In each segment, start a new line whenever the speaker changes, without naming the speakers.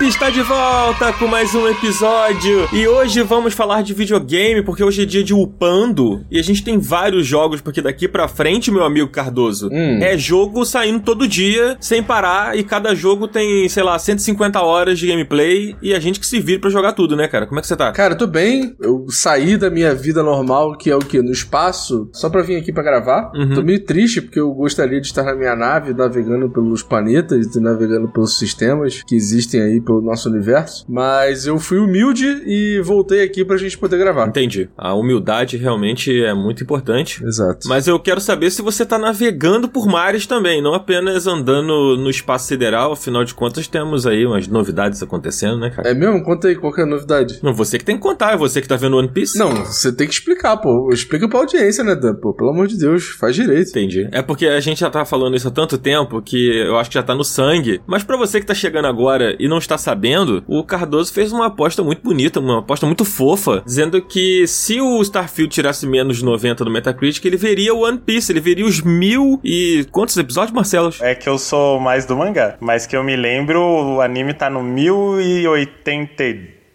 Está de volta com mais um episódio e hoje vamos falar de videogame porque hoje é dia de upando e a gente tem vários jogos porque daqui pra frente, meu amigo Cardoso,
Hum.
é jogo saindo todo dia sem parar e cada jogo tem, sei lá, 150 horas de gameplay e a gente que se vira pra jogar tudo, né, cara? Como é que você tá?
Cara, eu tô bem. Eu saí da minha vida normal, que é o quê? No espaço, só pra vir aqui pra gravar.
Uhum.
Tô meio triste porque eu gostaria de estar na minha nave, navegando pelos planetas e navegando pelos sistemas que existem aí pelo nosso universo. Mas eu fui humilde e voltei aqui pra gente poder gravar.
Entendi. A humildade realmente é muito importante.
Exato.
Mas eu quero saber se você tá navegando por mares também, não apenas andando no espaço sideral, afinal de contas temos aí umas novidades acontecendo, né, cara?
É mesmo? Conta aí qual que é a novidade.
Não, você que tem que contar, é você que tá vendo One Piece?
Não, você tem que explicar, pô. Explica pra audiência, né, Dan? Pô, pelo amor de Deus, faz direito.
Entendi. É porque a gente já tá falando isso há tanto tempo que eu acho que já tá no sangue. Mas pra você que tá chegando agora e não está sabendo, o Cardoso fez uma aposta muito bonita, uma aposta muito fofa, dizendo que se o Starfield tirasse menos de 90 no Metacritic, ele veria One Piece, ele veria os mil e... Quantos episódios, Marcelo?
É que eu sou mais do mangá. Mas que eu me lembro, o anime tá no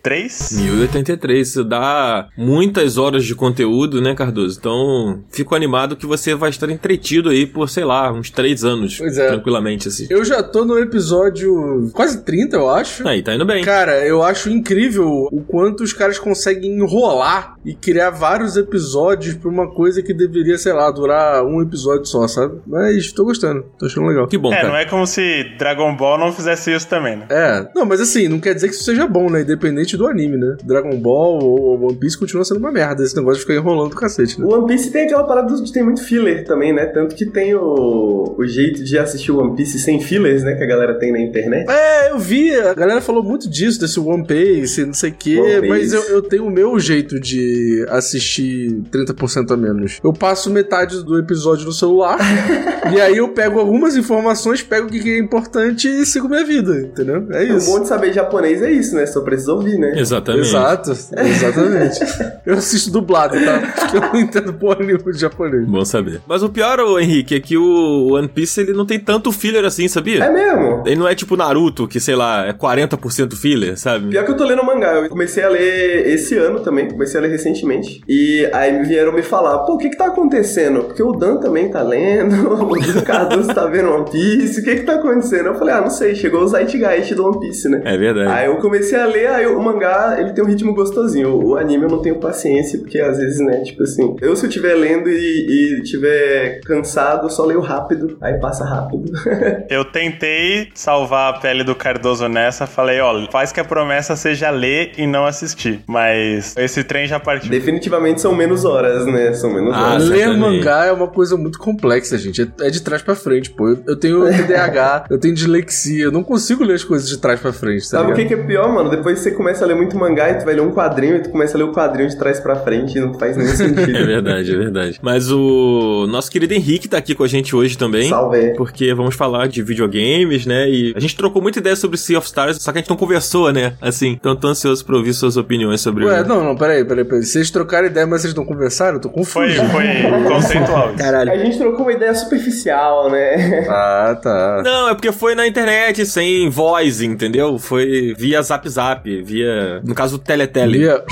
1083.
1083, isso dá muitas horas de conteúdo, né, Cardoso? Então, fico animado que você vai estar entretido aí por, sei lá, uns três anos.
Pois é.
Tranquilamente, assim.
Eu já tô no episódio quase 30, eu acho.
Aí, tá indo bem.
Cara, eu acho incrível o quanto os caras conseguem enrolar e criar vários episódios pra uma coisa que deveria, sei lá, durar um episódio só, sabe? Mas tô gostando, tô achando legal.
Que bom,
É,
cara.
não é como se Dragon Ball não fizesse isso também, né?
É, não, mas assim, não quer dizer que isso seja bom, né? Independente do anime, né? Dragon Ball ou One Piece continua sendo uma merda esse negócio de ficar enrolando do cacete, né?
O One Piece tem aquela parada de ter muito filler também, né? Tanto que tem o, o jeito de assistir o One Piece sem fillers, né? Que a galera tem na internet.
É, eu vi, a galera falou muito disso, desse One Piece, não sei o quê, mas eu, eu tenho o meu jeito de assistir 30% a menos. Eu passo metade do episódio no celular, e aí eu pego algumas informações, pego o que é importante e sigo minha vida, entendeu? É
O
isso.
bom de saber japonês é isso, né? Só precisa ouvir, né?
Exatamente.
Exato, exatamente. eu assisto dublado, tá? Porque eu não entendo porra nenhuma de japonês.
Bom saber. Mas o pior, ô, Henrique, é que o One Piece ele não tem tanto filler assim, sabia?
É mesmo?
Ele não é tipo Naruto, que sei lá, é 40% filler, sabe?
Pior que eu tô lendo mangá, eu comecei a ler esse ano também, comecei a ler recentemente. E aí vieram me falar, pô, o que que tá acontecendo? Porque o Dan também tá lendo, o Cardoso tá vendo One Piece, o que que tá acontecendo? Eu falei, ah, não sei, chegou o Zeitgeist do One Piece, né?
É verdade.
Aí eu comecei a ler, aí o mangá, ele tem um ritmo gostosinho. O, o anime eu não tenho paciência, porque às vezes, né, tipo assim, eu se eu estiver lendo e, e tiver cansado, só leio rápido, aí passa rápido.
Eu tentei salvar a pele do Cardoso nessa, falei, ó, faz que a promessa seja ler e não assistir. Mas esse trem já partiu.
Definitivamente são menos horas, né? São menos
Ah,
horas.
Ler mangá é uma coisa muito complexa, gente. É, é de trás pra frente, pô. Eu, eu tenho TDAH, eu tenho dislexia, eu não consigo ler as coisas de trás pra frente, tá
Sabe o que, que é pior, mano? Depois você começa a ler muito mangá e tu vai ler um quadrinho e tu começa a ler o quadrinho de trás pra frente e não faz nenhum sentido.
É verdade, é verdade. Mas o nosso querido Henrique tá aqui com a gente hoje também.
Salve.
Porque vamos falar de videogames, né? E a gente trocou muita ideia sobre Sea of Stars, só que a gente não conversou, né? Assim, então tô ansioso pra ouvir suas opiniões sobre
Ué,
o
não, não, peraí, peraí, peraí. Vocês trocaram ideia, mas vocês não conversaram? Eu tô confuso.
Foi, foi conceitual.
Caralho.
A gente trocou uma ideia superficial, né?
Ah, tá.
Não, é porque foi na internet, sem voz, entendeu? Foi via Zap Zap, via, no caso, Teletele.
Lia-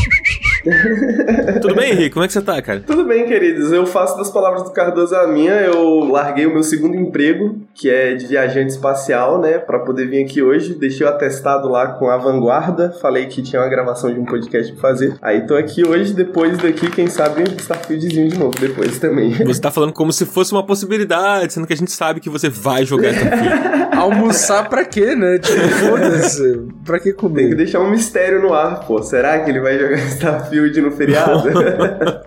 Tudo bem, Henrique? Como é que você tá, cara?
Tudo bem, queridos. Eu faço das palavras do Cardoso a minha. Eu larguei o meu segundo emprego, que é de viajante espacial, né? Pra poder vir aqui hoje. Deixei o atestado lá com a Vanguarda. Falei que tinha uma gravação de um podcast pra fazer. Aí tô aqui hoje. Depois daqui, quem sabe, um Starfieldzinho de novo. Depois também.
Você tá falando como se fosse uma possibilidade, sendo que a gente sabe que você vai jogar Starfield.
Almoçar pra quê, né? Tipo, foda-se. Pra que
Tem que
comer?
deixar um mistério no ar, pô. Será que ele vai jogar Starfield no feriado?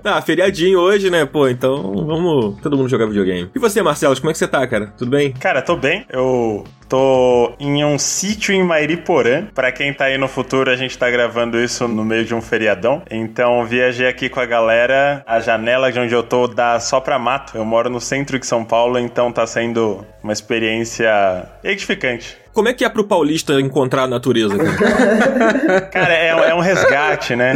ah, feriadinho hoje, né? Pô, então vamos todo mundo jogar videogame. E você, Marcelo, como é que você tá, cara? Tudo bem?
Cara, tô bem. Eu tô em um sítio em Mairiporã. Pra quem tá aí no futuro, a gente tá gravando isso no meio de um feriadão. Então, viajei aqui com a galera. A janela de onde eu tô dá só pra mato. Eu moro no centro de São Paulo, então tá sendo uma experiência edificante.
Como é que é pro paulista encontrar a natureza? Cara?
Cara, é, é um resgate, né?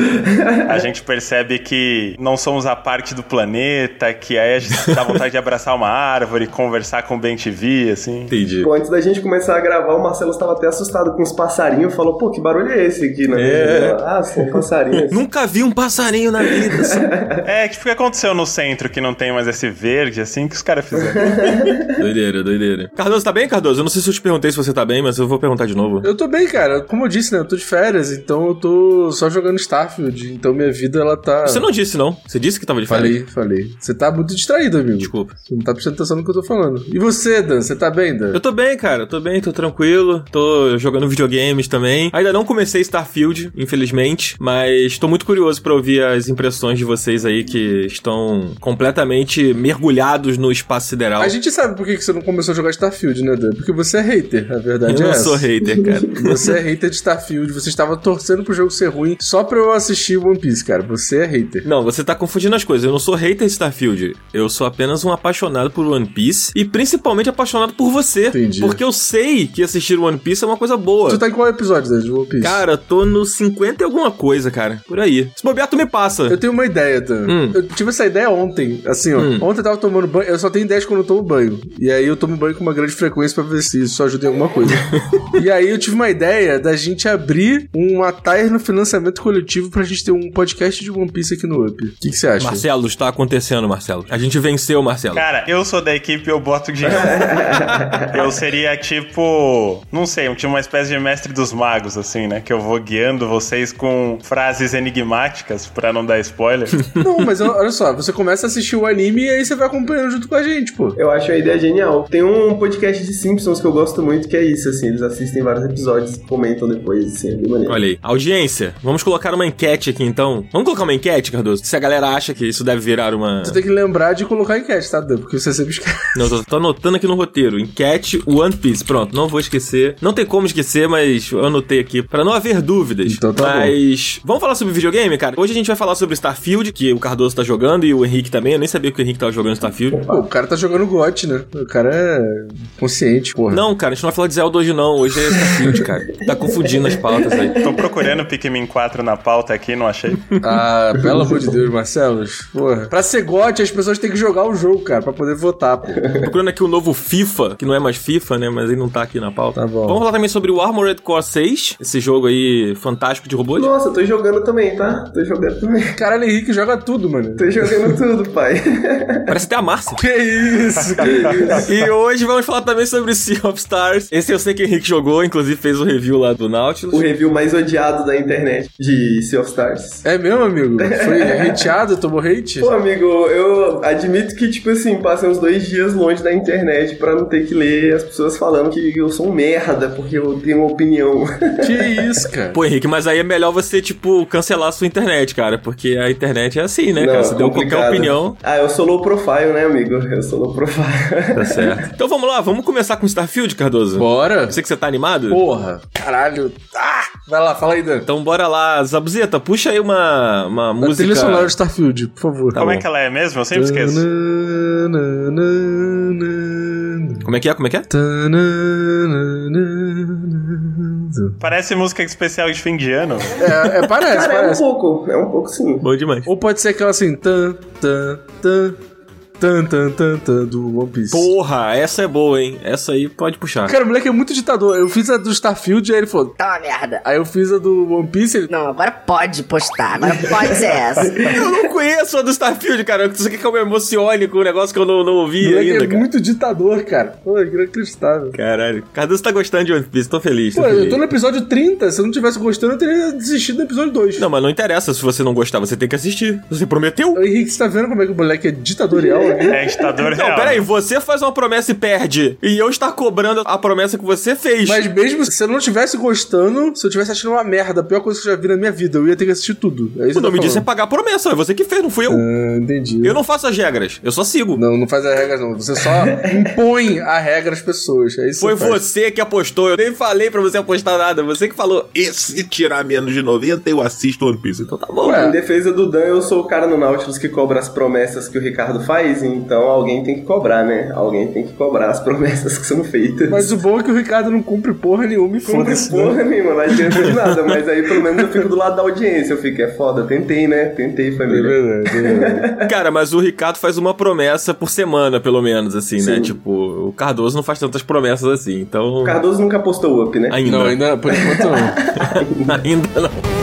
A gente percebe que não somos a parte do planeta, que aí a gente dá vontade de abraçar uma árvore, conversar com o Ben TV, assim.
Entendi.
Pô, antes da gente começar a gravar, o Marcelo estava até assustado com os passarinhos. Falou, pô, que barulho é esse aqui, né?
É.
Ah, são passarinhos.
Nunca vi um passarinho na vida. assim.
É, tipo, o que aconteceu no centro que não tem mais esse verde, assim, que os caras fizeram?
doideira, doideira. Cardoso, tá bem, Cardoso? Eu não sei se eu te perguntei se você tá bem, mas eu vou perguntar de novo.
Eu tô bem, cara. Como eu disse, né? Eu tô de férias, então eu tô só jogando Starfield. Então minha vida, ela tá.
Você não disse, não. Você disse que tava de férias.
Falei, falei. Você tá muito distraído, amigo.
Desculpa.
Você não tá prestando atenção no que eu tô falando. E você, Dan? Você tá bem, Dan?
Eu tô bem, cara. Eu tô bem, tô tranquilo. Tô jogando videogames também. Ainda não comecei Starfield, infelizmente, mas tô muito curioso pra ouvir as impressões de vocês aí que estão completamente mergulhados no espaço sideral.
A gente sabe por que você não começou a jogar Starfield, né, Dan? Porque você é hater, a verdade
Eu
é essa.
sou hater, cara.
Você é hater de Starfield, você estava torcendo pro jogo ser ruim só pra eu assistir One Piece, cara. Você é hater.
Não, você tá confundindo as coisas. Eu não sou hater de Starfield. Eu sou apenas um apaixonado por One Piece e principalmente apaixonado por você.
Entendi.
Porque eu sei que assistir One Piece é uma coisa boa.
Você tá em qual episódio, Dan, de One Piece?
Cara, tô no 50 e alguma coisa, cara. Por aí. Se bobear, tu me passa.
Eu tenho uma ideia, Dan.
Hum.
Eu tive essa ideia ontem. Assim, ó.
Hum.
Ontem eu tava tomando banho. Eu só tenho ideias quando eu tomo banho. E aí eu tomo banho com uma grande frequência pra ver se isso ajuda em alguma coisa. e aí eu tive uma ideia da gente abrir uma tire no financiamento coletivo pra gente ter um podcast de One Piece aqui no Up. O que que você acha?
Marcelo, está acontecendo, Marcelo. A gente venceu, Marcelo.
Cara, eu sou da equipe, eu boto dinheiro. eu seria tipo, não sei, um- tipo uma espécie de mestre dos magos, assim, né? Que eu vou guiando vocês com frases enigmáticas pra não dar spoiler.
Não, mas olha só, você começa a assistir o anime e aí você vai acompanhando junto com a gente, pô.
Eu acho a ideia genial. Tem um podcast de Simpsons que eu gosto muito, que é isso, assim. Eles assistem vários episódios e comentam depois, assim, é bem maneiro.
Olha aí. Audiência, vamos colocar uma enquete aqui então. Vamos colocar uma enquete, Cardoso? Se a galera acha que isso deve virar uma.
Você tem que lembrar de colocar enquete, tá, Dan? Porque você sempre esquece.
Não, tô, tô anotando aqui no roteiro. Enquete One Piece. Pronto, não vou esquecer. Não tem como esquecer, mas eu anotei aqui pra não haver dúvidas.
Então tá bom.
mas vamos falar sobre videogame, cara? Hoje a gente vai falar sobre Starfield, que o Cardoso tá jogando e o Henrique também. Eu nem sabia que o Henrique tava jogando Starfield.
Pô, o cara tá jogando GOT, né? O cara é consciente, porra.
Não, cara, a gente não vai falar de Zelda hoje não. Hoje é Starfield, cara. Tá confundindo as pautas aí.
Tô procurando Pikmin 4 na pauta aqui, não achei.
Ah, pelo amor de Deus, Marcelo. Porra. Pra ser GOT, as pessoas têm que jogar o jogo, cara, pra poder votar, pô.
Tô procurando aqui o novo FIFA, que não é mais FIFA, né? Mas ele não tá aqui na pauta.
Tá bom.
Vamos falar também sobre o Armored Core 6, esse jogo aí fantástico de robôs.
Nossa, tô jogando também, tá? Tô jogando também.
Caralho, Henrique joga tudo, mano.
Tô jogando tudo, pai.
Parece até a Márcia.
Que isso, que isso.
E hoje vamos falar também sobre Sea of Stars. Esse eu sei que o Henrique jogou, inclusive fez o review lá do Nautilus.
o review mais odiado da internet de Sea of Stars.
É mesmo, amigo? Foi hateado, tomou hate?
Pô, amigo, eu admito que, tipo assim, passei uns dois dias longe da internet pra não ter que ler as pessoas falando que eu sou um merda porque eu tenho uma opinião.
Que isso, cara?
Pô, Henrique, mas aí é melhor você, tipo, cancelar a sua internet, cara. Porque a internet é assim, né, cara? Você deu qualquer opinião.
Ah, eu sou low profile, né, amigo? Eu sou low profile.
Tá certo. Então vamos lá, vamos começar com Starfield, Cardoso.
Bora?
Eu sei que você tá animado.
Porra. Caralho. Ah! Vai lá, fala aí, Dan.
Então bora lá, Zabuzeta, puxa aí uma, uma
A
música.
trilha sonora de Starfield, por favor.
Tá
Como
bom.
é que ela é mesmo? Eu sempre esqueço.
Como é que é? Como é que é?
Parece música especial de fim de ano.
É, é, parece,
Cara, é um
parece.
pouco. É um pouco sim.
Bom demais.
Ou pode ser aquela assim, tan, tan, tan, tan, tan, tan, tan, do One Piece.
Porra, essa é boa, hein? Essa aí pode puxar.
Cara, o moleque é muito ditador. Eu fiz a do Starfield e aí ele falou.
Tá uma merda.
Aí eu fiz a do One Piece ele.
Não, agora pode postar. Agora pode ser essa.
Eu não conheço a do Starfield, cara. Você quer que eu me emocione com um negócio que eu não, não
O
ouvi
moleque
ainda,
é
cara?
muito ditador, cara. Pô, é inacreditável.
Caralho. Cardoso tá gostando de One Piece, tô feliz. Tô
Pô, eu
feliz.
tô no episódio 30. Se eu não tivesse gostando, eu teria desistido do episódio 2.
Não, mas não interessa se você não gostar, você tem que assistir. Você prometeu?
Ô, Henrique, você tá vendo como é que o moleque é ditatorial?
É ditador
Não,
real.
peraí, você faz uma promessa e perde. E eu estar cobrando a promessa que você fez.
Mas mesmo se eu não tivesse gostando, se eu tivesse achando uma merda, a pior coisa que eu já vi na minha vida, eu ia ter que assistir tudo. É isso
o nome
tô
disso é pagar a promessa, é você que fez, não fui eu.
Ah, entendi.
Eu não faço as regras, eu só sigo.
Não, não faz as regras, não. Você só impõe a regra às pessoas. É isso
Foi
que você
que apostou, eu nem falei pra você apostar nada. Você que falou, e se tirar menos de 90, eu assisto One Piece. Então tá bom.
Ué.
Em defesa do Dan, eu sou o cara no Nautilus que cobra as promessas que o Ricardo faz faz, então alguém tem que cobrar, né? Alguém tem que cobrar as promessas que são feitas.
Mas o bom é que o Ricardo não cumpre porra nenhuma e
Cumpre
né?
porra nenhuma, não adianta de nada, mas aí pelo menos eu fico do lado da audiência, eu fico, é foda, tentei, né? Tentei,
É
família.
verdade, é verdade.
Cara, mas o Ricardo faz uma promessa por semana, pelo menos, assim, né?
Sim.
Tipo, o Cardoso não faz tantas promessas assim, então.
O Cardoso nunca postou up, né?
Ainda.
Não, ainda por enquanto não.
ainda não.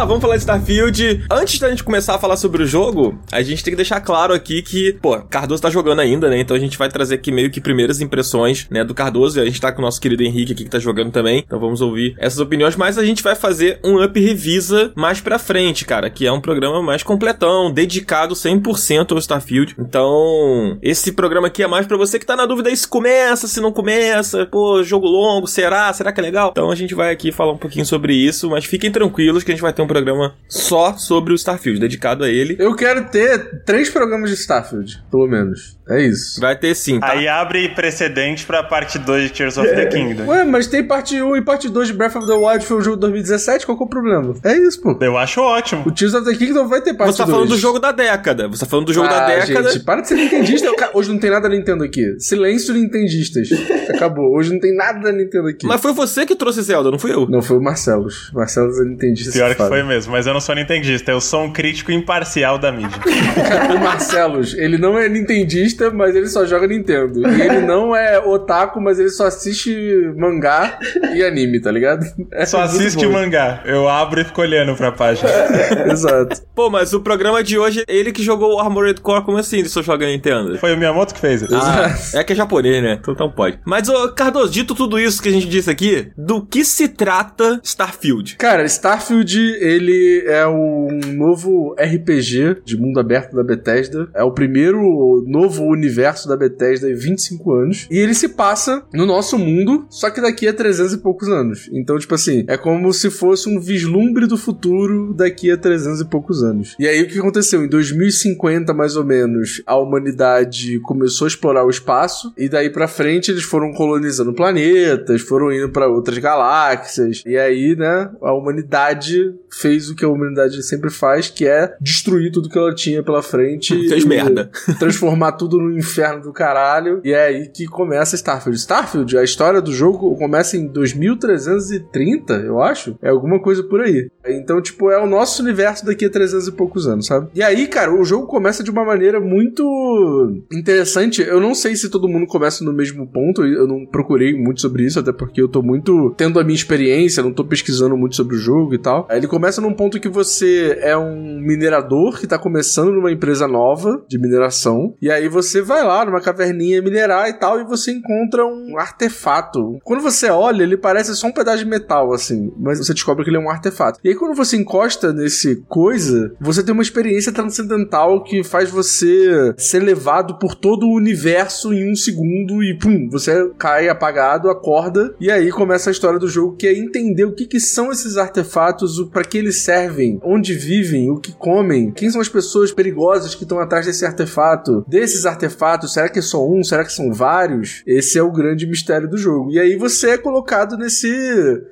Lá, vamos falar de Starfield. Antes da gente começar a falar sobre o jogo, a gente tem que deixar claro aqui que, pô, Cardoso tá jogando ainda, né? Então a gente vai trazer aqui meio que primeiras impressões, né, do Cardoso. E a gente tá com o nosso querido Henrique aqui que tá jogando também. Então vamos ouvir essas opiniões. Mas a gente vai fazer um Up Revisa mais pra frente, cara, que é um programa mais completão, dedicado 100% ao Starfield. Então, esse programa aqui é mais pra você que tá na dúvida aí se começa, se não começa. Pô, jogo longo, será? Será que é legal? Então a gente vai aqui falar um pouquinho sobre isso, mas fiquem tranquilos que a gente vai ter um programa só sobre o Starfield, dedicado a ele.
Eu quero ter três programas de Starfield, pelo menos. É isso.
Vai ter sim, tá?
Aí abre precedente pra parte 2 de Tears of the Kingdom.
Ué, mas tem parte 1 e parte 2 de Breath of the Wild, foi um jogo de 2017, qual que é o problema? É isso, pô.
Eu acho ótimo.
O Tears of the Kingdom vai ter parte
Você tá
2.
falando do jogo da década. Você tá falando do jogo da
Ah,
década.
Gente, para de ser nintendista. Hoje não tem nada da Nintendo aqui. Silêncio nintendistas. Acabou. Hoje não tem nada da Nintendo aqui.
Mas foi você que trouxe Zelda, não fui eu.
Não, foi o Marcelos. Marcelos é nintendista.
Pior que
safado.
Foi mesmo, mas eu não sou nintendista, eu sou um crítico imparcial da mídia.
O Marcelos, ele não é nintendista, mas ele só joga Nintendo. E ele não é otaku, mas ele só assiste mangá e anime, tá ligado? É
Só assiste
bom.
mangá. Eu abro e fico olhando pra página.
Exato.
Pô, mas o programa de hoje, ele que jogou o Armored Core, como assim ele só joga Nintendo?
Foi o Miyamoto que fez.
Ah, é que é japonês, né? Então, então pode. Mas, ô, Cardoso, dito tudo isso que a gente disse aqui, do que se trata Starfield?
Cara, Starfield, ele é um novo RPG de mundo aberto da Bethesda. É o primeiro novo universo da Bethesda em 25 anos. E ele se passa no nosso mundo, só que daqui a 300 e poucos anos. Então, tipo assim, é como se fosse um vislumbre do futuro daqui a 300 e poucos anos. E aí, o que aconteceu? Em 2050, mais ou menos, a humanidade começou a explorar o espaço. E daí pra frente, eles foram colonizando planetas, foram indo pra outras galáxias. E aí, né, a humanidade fez o que a humanidade sempre faz, que é destruir tudo que ela tinha pela frente.
Fez
e
merda.
Transformar tudo no inferno do caralho. E é aí que começa Starfield. Starfield, a história do jogo começa em 2330, eu acho. É alguma coisa por aí. Então, tipo, é o nosso universo daqui a 300 e poucos anos, sabe? E aí, cara, o jogo começa de uma maneira muito interessante. Eu não sei se todo mundo começa no mesmo ponto. Eu não procurei muito sobre isso, até porque eu tô muito tendo a minha experiência, não tô pesquisando muito sobre o jogo e tal. Ele começa num ponto que você é um minerador que tá começando numa empresa nova de mineração. E aí você vai lá numa caverninha minerar e tal, e você encontra um artefato. Quando você olha, ele parece só um pedaço de metal, assim. Mas você descobre que ele é um artefato. E aí, quando você encosta nesse coisa, você tem uma experiência transcendental que faz você ser levado por todo o universo em um segundo e pum, você cai apagado, acorda. E aí começa a história do jogo, que é entender o que, que são esses artefatos, para que eles servem, onde vivem, o que comem, quem são as pessoas perigosas que estão atrás desse artefato, desses artefatos, será que é só um, será que são vários? Esse é o grande mistério do jogo. E aí você é colocado nesse,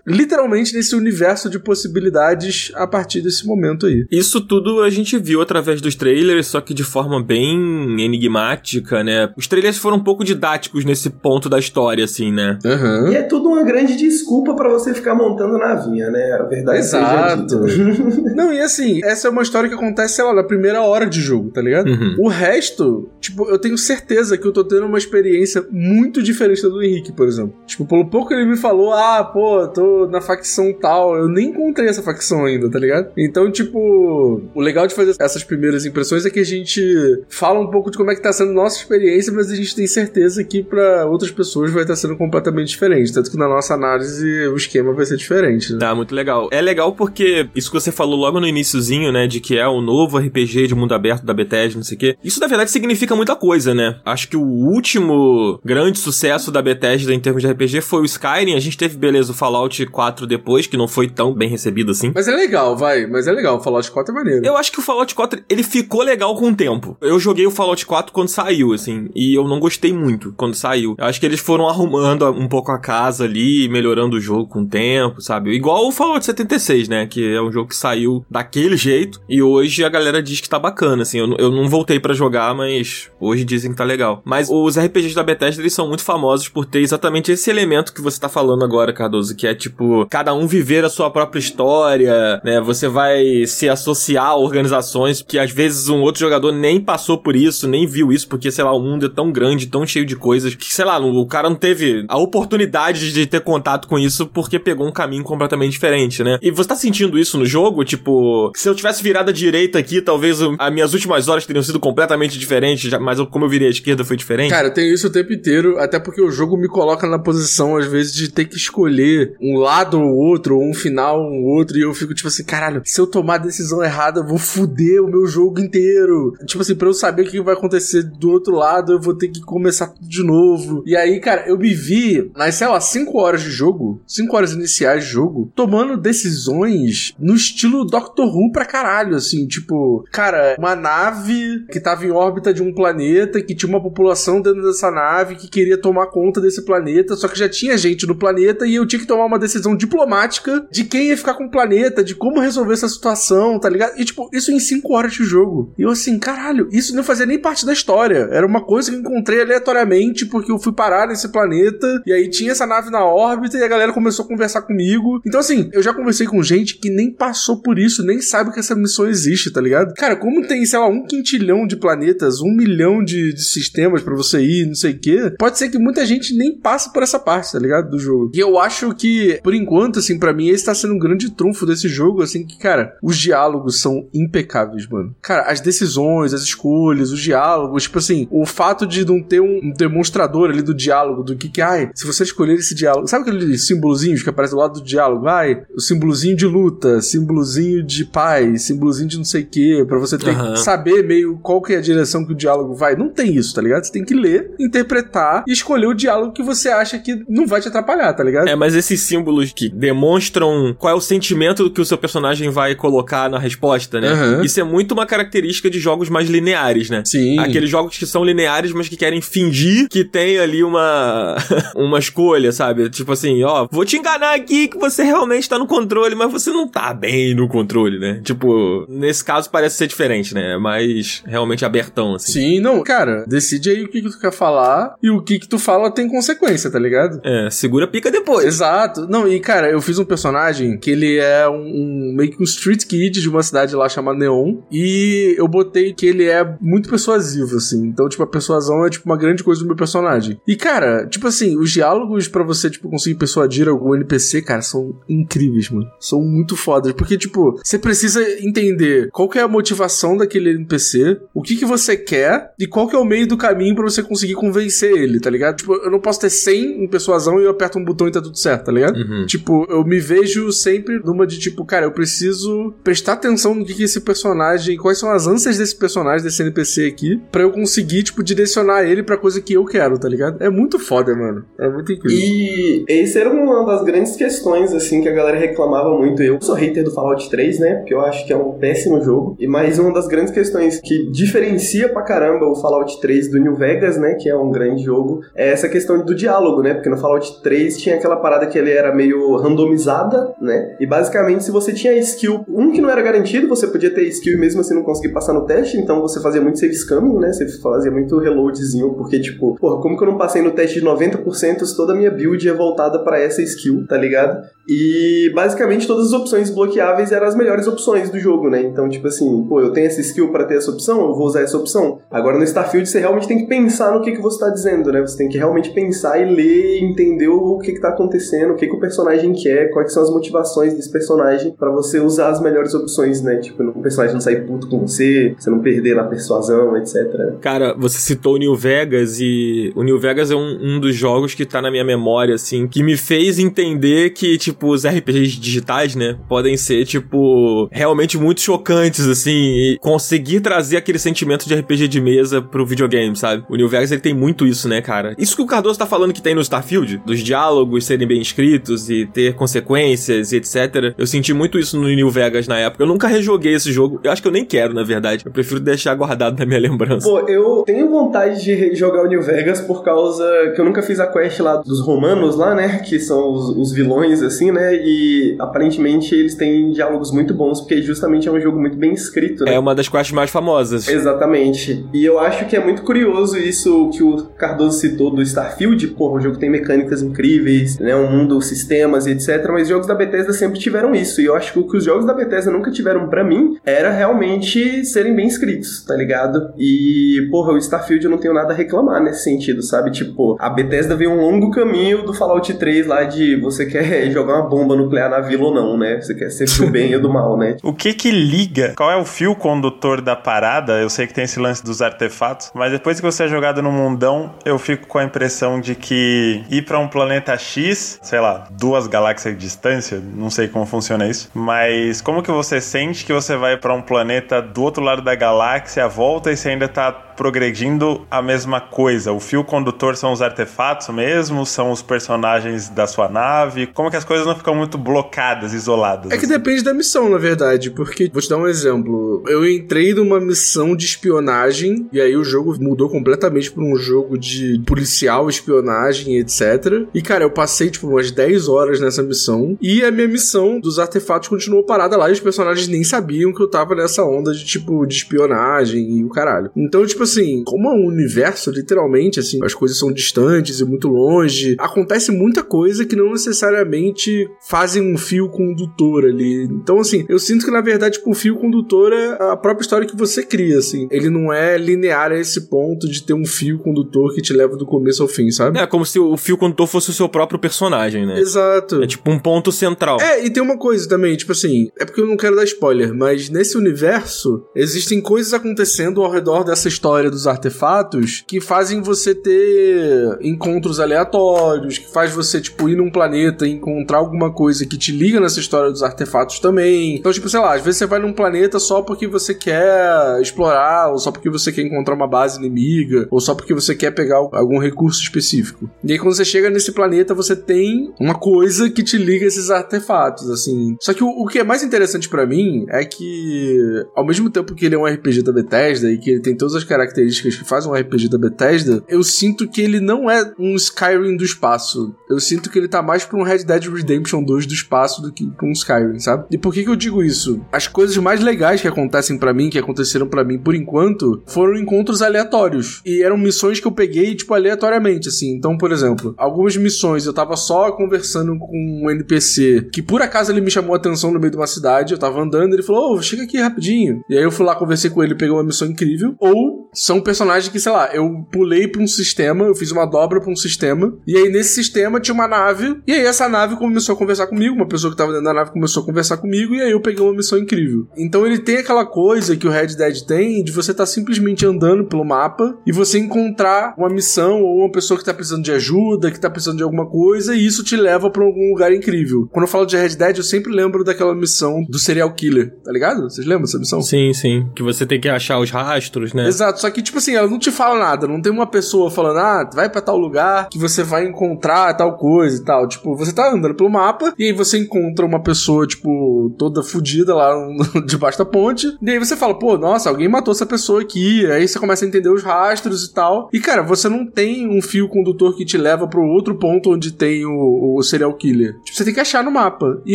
literalmente nesse universo de possibilidades a partir desse momento aí.
Isso tudo a gente viu através dos trailers, só que de forma bem enigmática, né? Os trailers foram um pouco didáticos nesse ponto da história, assim, né?
Aham.
E é tudo uma grande desculpa pra você ficar montando navinha, né? A verdade
Exato.
seja
Não, e assim, essa é uma história que acontece, sei lá, na primeira hora de jogo, tá ligado?
Uhum.
O resto, tipo, eu tenho certeza que eu tô tendo uma experiência muito diferente da do Henrique, por exemplo. Tipo, pelo pouco que ele me falou, ah, pô, tô na facção tal, eu nem encontrei essa facção ainda, tá ligado? Então, tipo, o legal de fazer essas primeiras impressões é que a gente fala um pouco de como é que tá sendo nossa experiência, mas a gente tem certeza que pra outras pessoas vai estar sendo completamente diferente. Tanto que na nossa análise o esquema vai ser diferente, né?
Tá, muito legal. É legal porque porque isso que você falou logo no iníciozinho, né, de que é o novo RPG de mundo aberto da Bethesda, não sei o quê. Isso na verdade significa muita coisa, né? Acho que o último grande sucesso da Bethesda em termos de RPG foi o Skyrim. A gente teve, beleza, o Fallout 4 depois, que não foi tão bem recebido assim.
Mas é legal, vai. Mas é legal. O Fallout 4 é maneiro.
Eu acho que o Fallout 4, ele ficou legal com o tempo. Eu joguei o Fallout 4 quando saiu, assim, e eu não gostei muito quando saiu. Eu acho que eles foram arrumando um pouco a casa ali, melhorando o jogo com o tempo, sabe? Igual o Fallout 76, né? Que é um jogo que saiu daquele jeito, e hoje a galera diz que tá bacana, assim. Eu, eu não voltei para jogar, mas hoje dizem que tá legal. Mas os RPGs da Bethesda, eles são muito famosos por ter exatamente esse elemento que você tá falando agora, Cardoso, que é tipo, cada um viver a sua própria história, né? Você vai se associar a organizações que às vezes um outro jogador nem passou por isso, nem viu isso, porque, sei lá, o mundo é tão grande, tão cheio de coisas, que, sei lá, o cara não teve a oportunidade de ter contato com isso porque pegou um caminho completamente diferente, né? E você tá sentindo isso no jogo? Tipo, se eu tivesse virado à direita aqui, talvez as minhas últimas horas teriam sido completamente diferentes, mas como eu virei à esquerda foi diferente?
Cara, eu tenho isso o tempo inteiro, até porque o jogo me coloca na posição, às vezes, de ter que escolher um lado ou outro, ou um final ou um outro, e eu fico tipo assim, caralho, se eu tomar a decisão errada, eu vou fuder o meu jogo inteiro. Tipo assim, pra eu saber o que vai acontecer do outro lado, eu vou ter que começar tudo de novo. E aí, cara, eu me vi nas, sei lá, 5 horas de jogo, 5 horas iniciais de jogo, tomando decisões no estilo Doctor Who pra caralho, assim, tipo, cara, uma nave que tava em órbita de um planeta, que tinha uma população dentro dessa nave que queria tomar conta desse planeta, só que já tinha gente no planeta e eu tinha que tomar uma decisão diplomática de quem ia ficar com o planeta, de como resolver essa situação, tá ligado? E, tipo, isso em 5 horas de jogo. E eu assim, caralho, isso não fazia nem parte da história. Era uma coisa que eu encontrei aleatoriamente porque eu fui parar nesse planeta e aí tinha essa nave na órbita e a galera começou a conversar comigo. Então, assim, eu já conversei com gente que nem passou por isso, nem sabe que essa missão existe, tá ligado? Cara, como tem, sei lá, um quintilhão de planetas, um milhão de, de sistemas para você ir, não sei o quê, pode ser que muita gente nem passe por essa parte, tá ligado? Do jogo. E eu acho que, por enquanto, assim, para mim, esse tá sendo um grande trunfo desse jogo, assim, que, cara, os diálogos são impecáveis, mano. Cara, as decisões, as escolhas, os diálogos, tipo assim, o fato de não ter um demonstrador ali do diálogo, do que que, ai, se você escolher esse diálogo, sabe aqueles símbolozinhos que aparecem do lado do diálogo? Ai, o símbolozinho de luta, símbolozinho de paz, símbolozinho de não sei o que, pra você ter
Aham.
que saber meio qual que é a direção que o diálogo vai. Não tem isso, tá ligado? Você tem que ler, interpretar e escolher o diálogo que você acha que não vai te atrapalhar, tá ligado?
É, mas esses símbolos que demonstram qual é o sentimento que o seu personagem vai colocar na resposta, né?
Aham.
Isso é muito uma característica de jogos mais lineares, né?
Sim.
Aqueles jogos que são lineares, mas que querem fingir que tem ali uma uma escolha, sabe? Tipo assim, ó, vou te enganar aqui que você realmente tá no controle, mas você não tá bem no controle, né? Tipo, nesse caso parece ser diferente, né? Mais realmente abertão, assim.
Sim, não, cara, decide aí o que, que tu quer falar e o que que tu fala tem consequência, tá ligado?
É, segura a pica depois.
Exato. Não, e cara, eu fiz um personagem que ele é um, um- meio que um street kid de uma cidade lá chamada Neon. E eu botei que ele é muito persuasivo, assim. Então, tipo, a persuasão é tipo uma grande coisa do meu personagem. E, cara, tipo assim, os diálogos pra você, tipo, conseguir persuadir algum NPC, cara, são incríveis, mano. São muito fodas. Porque, tipo, você precisa entender qual que é a motivação daquele NPC, o que que você quer e qual que é o meio do caminho pra você conseguir convencer ele, tá ligado? Tipo, eu não posso ter 100 em persuasão e eu aperto um botão e tá tudo certo, tá ligado?
Uhum.
Tipo, eu me vejo sempre numa de tipo, cara, eu preciso prestar atenção no que, que esse personagem, quais são as ânsias desse personagem, desse NPC aqui, pra eu conseguir, tipo, direcionar ele pra coisa que eu quero, tá ligado? É muito foda, mano. É muito incrível.
E esse era uma das grandes questões, assim, que a galera reclamava muito. Eu sou hater do Fallout 3, né? Porque eu acho que é um péssimo jogo. E mais uma das grandes questões que diferencia pra caramba o Fallout 3 do New Vegas, né? Que é um grande jogo, é essa questão do diálogo, né? Porque no Fallout 3 tinha aquela parada que ele era meio randomizada, né? E basicamente, se você tinha skill, um que não era garantido, você podia ter skill e mesmo assim não conseguir passar no teste, então você fazia muito save scamming, né? Você fazia muito reloadzinho, porque tipo, porra, como que eu não passei no teste de 90% se toda a minha build é voltada pra essa skill, tá ligado? E basicamente todas as opções bloqueáveis eram as melhores opções do jogo, né? Então, tipo assim, pô, eu tenho essa skill pra ter essa opção, eu vou usar essa opção. Agora no Starfield você realmente tem que pensar no que, que você tá dizendo, né? Você tem que realmente pensar e ler entender o que, que tá acontecendo, o que, que o personagem quer, quais são as motivações desse personagem pra você usar as melhores opções, né? Tipo, o personagem não sair puto com você, você não perder na persuasão, etc.
Cara, você citou o New Vegas e o New Vegas é um, um dos jogos que tá na minha memória, assim, que me fez entender que, tipo, os RPGs digitais, né? Podem ser, tipo, realmente muito chocantes, assim, e conseguir trazer aquele sentimento de RPG de mesa pro videogame, sabe? O New Vegas, ele tem muito isso, né, cara? Isso que o Cardoso tá falando que tem no Starfield, dos diálogos serem bem escritos e ter consequências e etc. Eu senti muito isso no New Vegas na época. Eu nunca rejoguei esse jogo. Eu acho que eu nem quero, na verdade. Eu prefiro deixar guardado na minha lembrança.
Pô, eu tenho vontade de jogar o New Vegas por causa que eu nunca fiz a quest lá dos romanos lá, né? Que são os, os vilões, assim, né? E aparentemente eles têm diálogos muito bons, porque justamente é um jogo muito bem escrito, né?
É uma das quests mais famosas.
Exatamente. E eu acho que é muito curioso isso que o Cardoso citou do Starfield. Porra, o jogo tem mecânicas incríveis, né? Um mundo, sistemas e etc. Mas os jogos da Bethesda sempre tiveram isso. E eu acho que o que os jogos da Bethesda nunca tiveram para mim era realmente serem bem escritos, tá ligado? E, porra, o Starfield eu não tenho nada a reclamar nesse sentido, sabe? Tipo, a Bethesda veio um longo caminho do Fallout 3 lá de você quer jogar uma bomba nuclear na vila ou não, né? Você quer ser do bem ou do mal, né?
O que que liga? Qual é o fio condutor da parada? Eu sei que tem esse lance dos artefatos, mas depois que você é jogado no mundão, eu fico com a impressão de que ir para um planeta X, sei lá, duas galáxias de distância, não sei como funciona isso, mas como que você sente que você vai para um planeta do outro lado da galáxia, volta e você ainda tá progredindo a mesma coisa? O fio condutor são os artefatos mesmo? São os personagens da sua nave? Como que as coisas não ficam muito blocadas, isoladas?
É que
assim?
depende da missão, na verdade, porque vou te dar um exemplo. Eu entrei numa missão de espionagem e aí o jogo mudou completamente para um jogo de policial, espionagem, etc. E cara, eu passei tipo umas 10 horas nessa missão e a minha missão dos artefatos continuou parada lá e os personagens nem sabiam que eu tava nessa onda de tipo de espionagem e o caralho. Então, tipo assim, como é um universo, literalmente, assim, as coisas são distantes e muito longe, acontece muita coisa que não necessariamente fazem um fio condutor ali. Então, assim, eu sinto que na verdade, tipo, o fio condutor é a própria história que você cria, assim. Ele não é linear a esse ponto de ter um fio condutor que te leva do começo ao fim, sabe?
É como se o fio condutor fosse o seu próprio personagem, né?
Exato.
É tipo um ponto central.
É, e tem uma coisa também, tipo assim, é porque eu não quero dar spoiler, mas nesse universo existem coisas acontecendo ao redor dessa história dos artefatos que fazem você ter encontros aleatórios, que faz você, tipo, ir num planeta e encontrar alguma coisa que te liga nessa história dos artefatos também. Então, tipo, sei lá, às vezes você vai num planeta só porque você quer explorar, ou só porque você quer encontrar uma base inimiga, ou só porque você quer pegar algum recurso específico. E aí, quando você chega nesse planeta, você tem uma coisa que te liga a esses artefatos, assim. Só que o, o que é mais interessante pra mim é que, ao mesmo tempo que ele é um RPG da Bethesda e que ele tem todas as características que fazem um RPG da Bethesda, eu sinto que ele não é um Skyrim do espaço. Eu sinto que ele tá mais pra um Red Dead Redemption 2 do espaço do que pra um Skyrim, sabe? E por que que eu digo isso? As coisas mais legais que acontecem pra mim, que aconteceram pra mim por enquanto, foram encontros aleatórios. E eram missões que eu peguei, tipo, aleatoriamente, assim. Então, por exemplo, algumas missões eu tava só conversando com um NPC que por acaso ele me chamou a atenção no meio de uma cidade, eu tava andando, ele falou, ô, chega aqui rapidinho. E aí eu fui lá, conversei com ele, peguei uma missão incrível. Ou são personagens que, sei lá, eu pulei pra um sistema, eu fiz uma dobra pra um sistema, e aí nesse sistema tinha uma nave, e aí essa nave começou a conversar comigo, uma pessoa que tava dentro da nave começou a conversar comigo, e aí eu peguei uma missão incrível. Então ele tem aquela coisa que o Red Dead tem de você estar tá simplesmente andando pelo mapa e você encontrar uma missão ou uma pessoa que tá precisando de ajuda, que tá precisando de alguma coisa, e isso te leva pra algum lugar incrível. Quando eu falo de Red Dead, eu sempre lembro daquela missão do serial killer, tá ligado? Vocês lembram dessa missão?
Sim, sim. Que você tem que achar os rastros, né?
Exato, só que, tipo assim, ela não te fala nada. Não tem uma pessoa falando, ah, vai pra tal lugar que você vai encontrar tal coisa e tal. Tipo, você tá andando pelo mapa e aí você encontra uma pessoa, tipo, toda fodida lá debaixo da ponte. E aí você fala, pô, nossa, alguém matou essa pessoa aqui. Aí você começa a entender os rastros e tal. E, cara, você não tem um fio condutor que te leva pro outro ponto onde tem o, o serial killer. Tipo, você tem que achar no mapa. E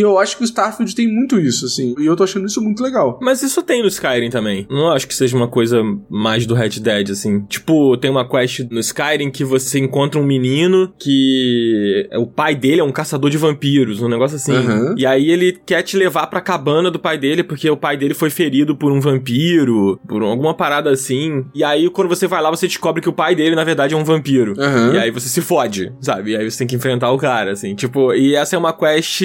eu acho que o Starfield tem muito isso, assim. E eu tô achando isso muito legal.
Mas isso tem no Skyrim também. Não acho que seja uma coisa mais do Red Dead, assim. Tipo, tem uma quest no Skyrim que você encontra um menino que o pai dele é um caçador de vampiros, um negócio assim.
Uhum.
E aí ele quer te levar pra cabana do pai dele porque o pai dele foi ferido por um vampiro, por alguma parada assim. E aí quando você vai lá, você descobre que o pai dele na verdade é um vampiro.
Uhum.
E aí você se fode, sabe? E aí você tem que enfrentar o cara, assim. Tipo, e essa é uma quest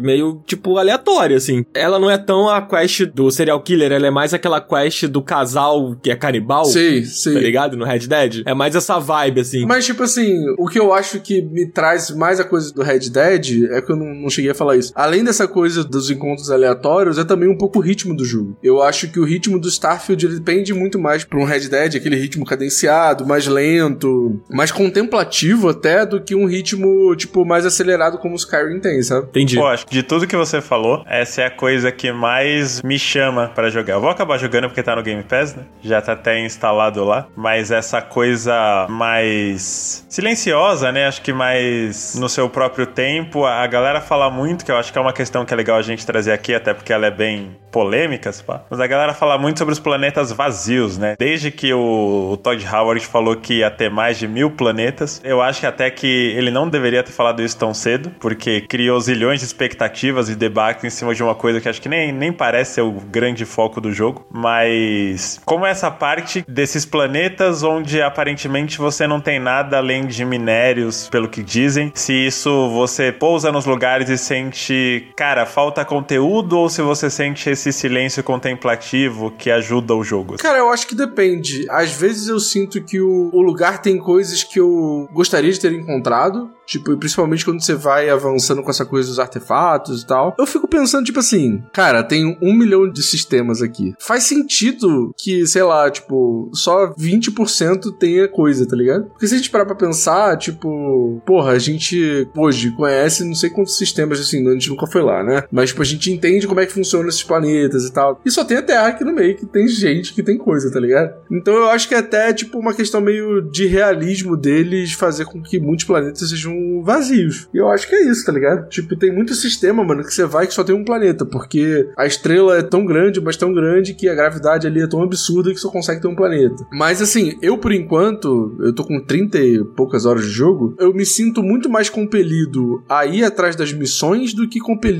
meio, tipo, aleatória, assim. Ela não é tão a quest do serial killer, ela é mais aquela quest do casal que é canibal,
Sei, sei.
Tá ligado? No Red Dead. É mais essa vibe, assim.
Mas, tipo assim, o que eu acho que me traz mais a coisa do Red Dead é que eu não, não cheguei a falar isso. Além dessa coisa dos encontros aleatórios, é também um pouco o ritmo do jogo. Eu acho que o ritmo do Starfield ele pende muito mais pra um Red Dead, aquele ritmo cadenciado, mais lento, mais contemplativo até, do que um ritmo, tipo, mais acelerado como o Skyrim tem, sabe?
Entendi.
Pô, acho que de tudo que você falou, essa é a coisa que mais me chama pra jogar. Eu vou acabar jogando porque tá no Game Pass, né? Já tá até instalado lá. Mas essa coisa mais silenciosa, né? Acho que mais no seu próprio tempo. A galera fala muito, que eu acho que é uma questão que é legal a gente trazer aqui, até porque ela é bem polêmica, pá. Mas a galera fala muito sobre os planetas vazios, né? Desde que o, o Todd Howard falou que ia ter mais de mil planetas, eu acho que até que ele não deveria ter falado isso tão cedo, porque criou zilhões de expectativas e debates em cima de uma coisa que acho que nem, nem parece ser o grande foco do jogo. Mas como essa parte desses planetas onde aparentemente você não tem nada além de minérios, pelo que dizem, se isso você pousa nos lugares e sente, cara, falta conteúdo ou se você sente esse silêncio contemplativo que ajuda o jogo?
Cara, eu acho que depende. Às vezes eu sinto que o, o lugar tem coisas que eu gostaria de ter encontrado. Tipo, principalmente quando você vai avançando com essa coisa dos artefatos e tal. Eu fico pensando, tipo assim, cara, tem um milhão de sistemas aqui. Faz sentido que, sei lá, tipo, só 20% tenha coisa, tá ligado? Porque se a gente parar pra pensar, tipo, porra, a gente hoje conhece não sei quantos sistemas, assim, a gente nunca foi lá, né? Mas, tipo, a gente entende como é que funcionam esses planetas e tal. E só tem a Terra aqui no meio, que tem gente que tem coisa, tá ligado? Então eu acho que é até, tipo, uma questão meio de realismo deles fazer com que muitos planetas sejam vazios. E eu acho que é isso, tá ligado? Tipo, tem muito sistema, mano, que você vai que só tem um planeta, porque a estrela é tão grande, mas tão grande que a gravidade ali é tão absurda que só consegue ter um planeta. Mas assim, eu por enquanto, eu tô com 30 e poucas horas de jogo, eu me sinto muito mais compelido a ir atrás das missões do que compelido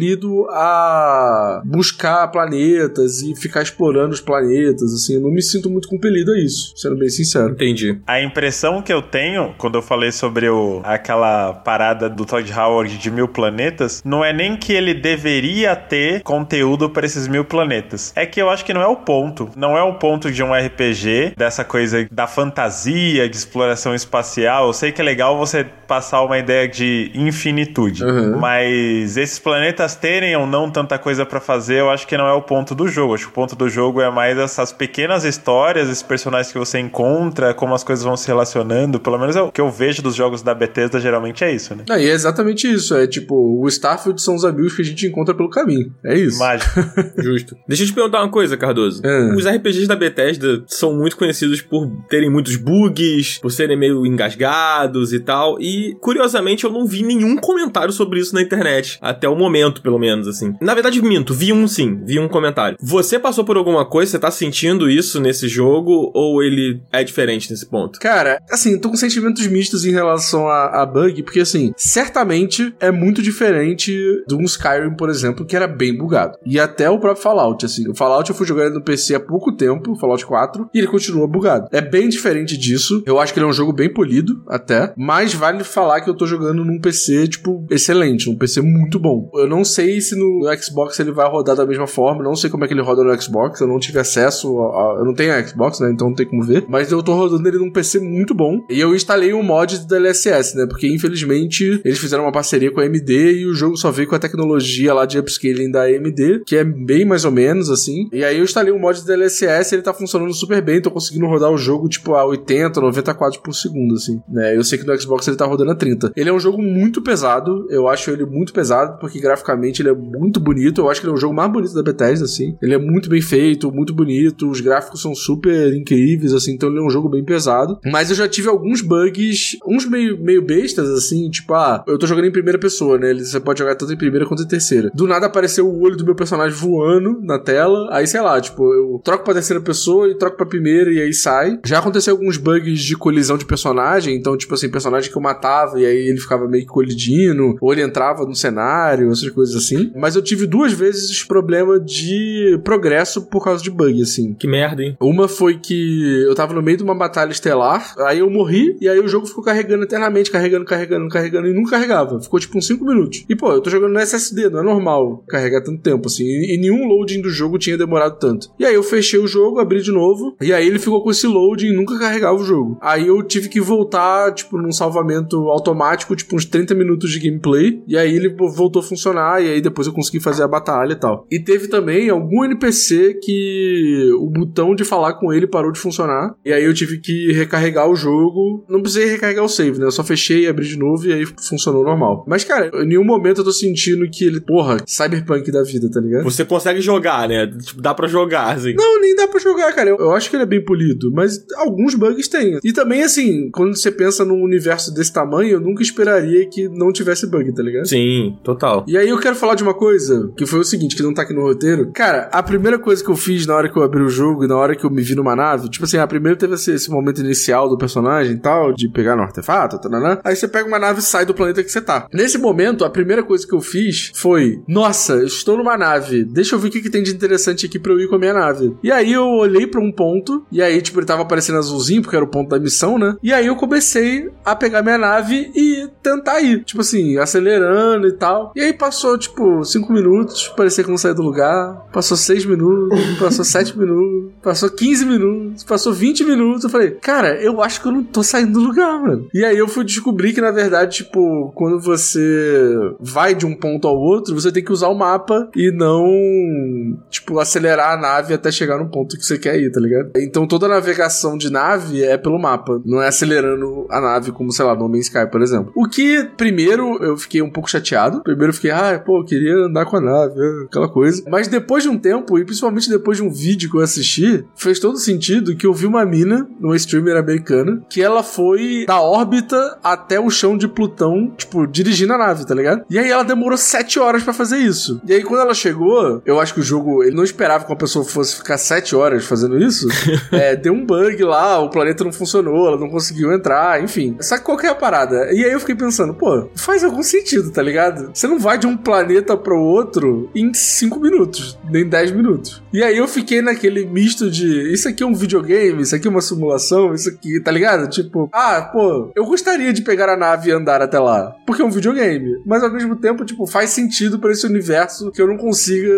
a buscar planetas e ficar explorando os planetas, assim, eu não me sinto muito compelido a isso, sendo bem sincero.
Entendi.
A impressão que eu tenho quando eu falei sobre o, aquela parada do Todd Howard de mil planetas, não é nem que ele deveria ter conteúdo para esses mil planetas. É que eu acho que não é o ponto. Não é o ponto de um RPG, dessa coisa da fantasia, de exploração espacial. Eu sei que é legal você passar uma ideia de infinitude,
Uhum.
mas esses planetas terem ou não tanta coisa para fazer, eu acho que não é o ponto do jogo. Acho que o ponto do jogo é mais essas pequenas histórias, esses personagens que você encontra, como as coisas vão se relacionando. Pelo menos é o que eu vejo dos jogos da Bethesda geralmente é isso, né?
Não, e é exatamente isso. É tipo, o Starfield são os amigos que a gente encontra pelo caminho. É isso.
Mágico.
Justo. Deixa eu te perguntar uma coisa, Cardoso.
É.
Os RPGs da Bethesda são muito conhecidos por terem muitos bugs, por serem meio engasgados e tal. E, curiosamente, eu não vi nenhum comentário sobre isso na internet. Até o momento, pelo menos, assim. Na verdade, minto. Vi um sim. Vi um comentário. Você passou por alguma coisa? Você tá sentindo isso nesse jogo? Ou ele é diferente nesse ponto?
Cara, assim, tô com sentimentos mistos em relação a, a bug, porque assim, certamente é muito diferente de um Skyrim, por exemplo, que era bem bugado. E até o próprio Fallout, assim. O Fallout eu fui jogar ele no PC há pouco tempo, Fallout 4, e ele continua bugado. É bem diferente disso. Eu acho que ele é um jogo bem polido, até. Mas vale falar que eu tô jogando num PC, tipo, excelente, um PC muito bom. Eu não sei se no Xbox ele vai rodar da mesma forma, não sei como é que ele roda no Xbox, eu não tive acesso, a, a- eu não tenho a Xbox, né, então não tem como ver. Mas eu tô rodando ele num PC muito bom. E eu instalei um mod do DLSS, né, porque infelizmente eles fizeram uma parceria com a AMD e o jogo só veio com a tecnologia lá de upscaling da AMD, que é bem mais ou menos assim. E aí eu instalei um mod do DLSS, ele tá funcionando super bem, tô conseguindo rodar o jogo tipo a 80, 90 quadros por segundo, assim. Né, eu sei que no Xbox ele tá rodando a 30. Ele é um jogo muito pesado, eu acho ele muito pesado, porque graficamente ele é muito bonito, eu acho que ele é o jogo mais bonito da Bethesda, assim. Ele é muito bem feito, muito bonito, os gráficos são super incríveis, assim, então ele é um jogo bem pesado. Mas eu já tive alguns bugs, uns meio, meio bestas, assim, tipo, ah, eu tô jogando em primeira pessoa, né? Você pode jogar tanto em primeira quanto em terceira. Do nada apareceu o olho do meu personagem voando na tela, aí sei lá, tipo, eu troco pra terceira pessoa e troco pra primeira e aí sai. Já aconteceu alguns bugs de colisão de personagem, então, tipo assim, personagem que eu matava e aí ele ficava meio colidindo, ou ele entrava no cenário, essas coisas assim. Mas eu tive duas vezes problema de progresso por causa de bug, assim.
Que merda, hein?
Uma foi que eu tava no meio de uma batalha estelar, aí eu morri, e aí o jogo ficou carregando eternamente, carregando, carregando, carregando, e não carregava. Ficou tipo uns 5 minutos. E pô, eu tô jogando no SSD, não é normal carregar tanto tempo, assim. E, e nenhum loading do jogo tinha demorado tanto. E aí eu fechei o jogo, abri de novo, e aí ele ficou com esse load e nunca carregava o jogo. Aí eu tive que voltar, tipo, num salvamento automático, tipo, uns 30 minutos de gameplay. E aí ele voltou a funcionar. E aí depois eu consegui fazer a batalha e tal. E teve também algum NPC que o botão de falar com ele parou de funcionar. E aí eu tive que recarregar o jogo. Não precisei recarregar o save, né? Eu só fechei, abri de novo e aí funcionou normal. Mas, cara, em nenhum momento eu tô sentindo que ele, porra, cyberpunk da vida, tá ligado?
Você consegue jogar, né? Tipo, dá pra jogar, assim.
Não, nem dá pra jogar, cara. Eu, eu acho que ele é bem polido, mas alguns bugs tem. E também, assim, quando você pensa num universo desse tamanho, eu nunca esperaria que não tivesse bug, tá ligado?
Sim, total.
E aí eu quero falar de uma coisa, que foi o seguinte, que não tá aqui no roteiro. Cara, a primeira coisa que eu fiz na hora que eu abri o jogo e na hora que eu me vi numa nave, tipo assim, a primeira teve esse, esse momento inicial do personagem e tal, de pegar no artefato, taranã. aí você pega uma nave e sai do planeta que você tá. Nesse momento, a primeira coisa que eu fiz foi, nossa, eu estou numa nave, deixa eu ver o que, que tem de interessante aqui pra eu ir com a minha nave. E aí eu olhei pra um ponto, e aí, tipo, ele tava aparecendo azulzinho, porque era o ponto da missão, né? E aí eu comecei a pegar minha nave e tentar ir. Tipo assim, acelerando e tal. E aí passou, tipo, 5 minutos, parecia que não saía do lugar. Passou 6 minutos, passou 7 minutos, passou 15 minutos, passou 20 minutos. Eu falei, cara, eu acho que eu não tô saindo do lugar, mano. E aí eu fui descobrir que, na verdade, tipo, quando você vai de um ponto ao outro, você tem que usar o mapa e não, tipo, acelerar a nave até chegar no ponto que você quer ir, tá ligado? Então toda navegação de nave é pelo mapa, não é acelerando a nave como, sei lá, no Man's Sky, por exemplo. O que, primeiro, eu fiquei um pouco chateado. Primeiro eu fiquei, ah, pô, eu queria andar com a nave, é, aquela coisa. Mas depois de um tempo, e principalmente depois de um vídeo que eu assisti, fez todo sentido que eu vi uma mina, numa streamer americana, que ela foi da órbita até o chão de Plutão, tipo, dirigindo a nave, tá ligado? E aí ela demorou sete horas pra fazer isso. E aí quando ela chegou, eu acho que o jogo, ele não esperava que uma pessoa fosse ficar sete horas fazendo isso. é, deu um bug lá, o planeta não funcionou, ela não conseguiu entrar, enfim. Sabe qual que é a parada? E aí eu fiquei pensando, pô, faz algum sentido, tá ligado? Você não vai de um planeta pro outro em cinco minutos, nem dez minutos. E aí eu fiquei naquele misto de isso aqui é um videogame, isso aqui é uma simulação, isso aqui, tá ligado? Tipo, ah, pô, eu gostaria de pegar a nave e andar até lá, porque é um videogame. Mas ao mesmo tempo, tipo, faz sentido para esse universo que eu não consiga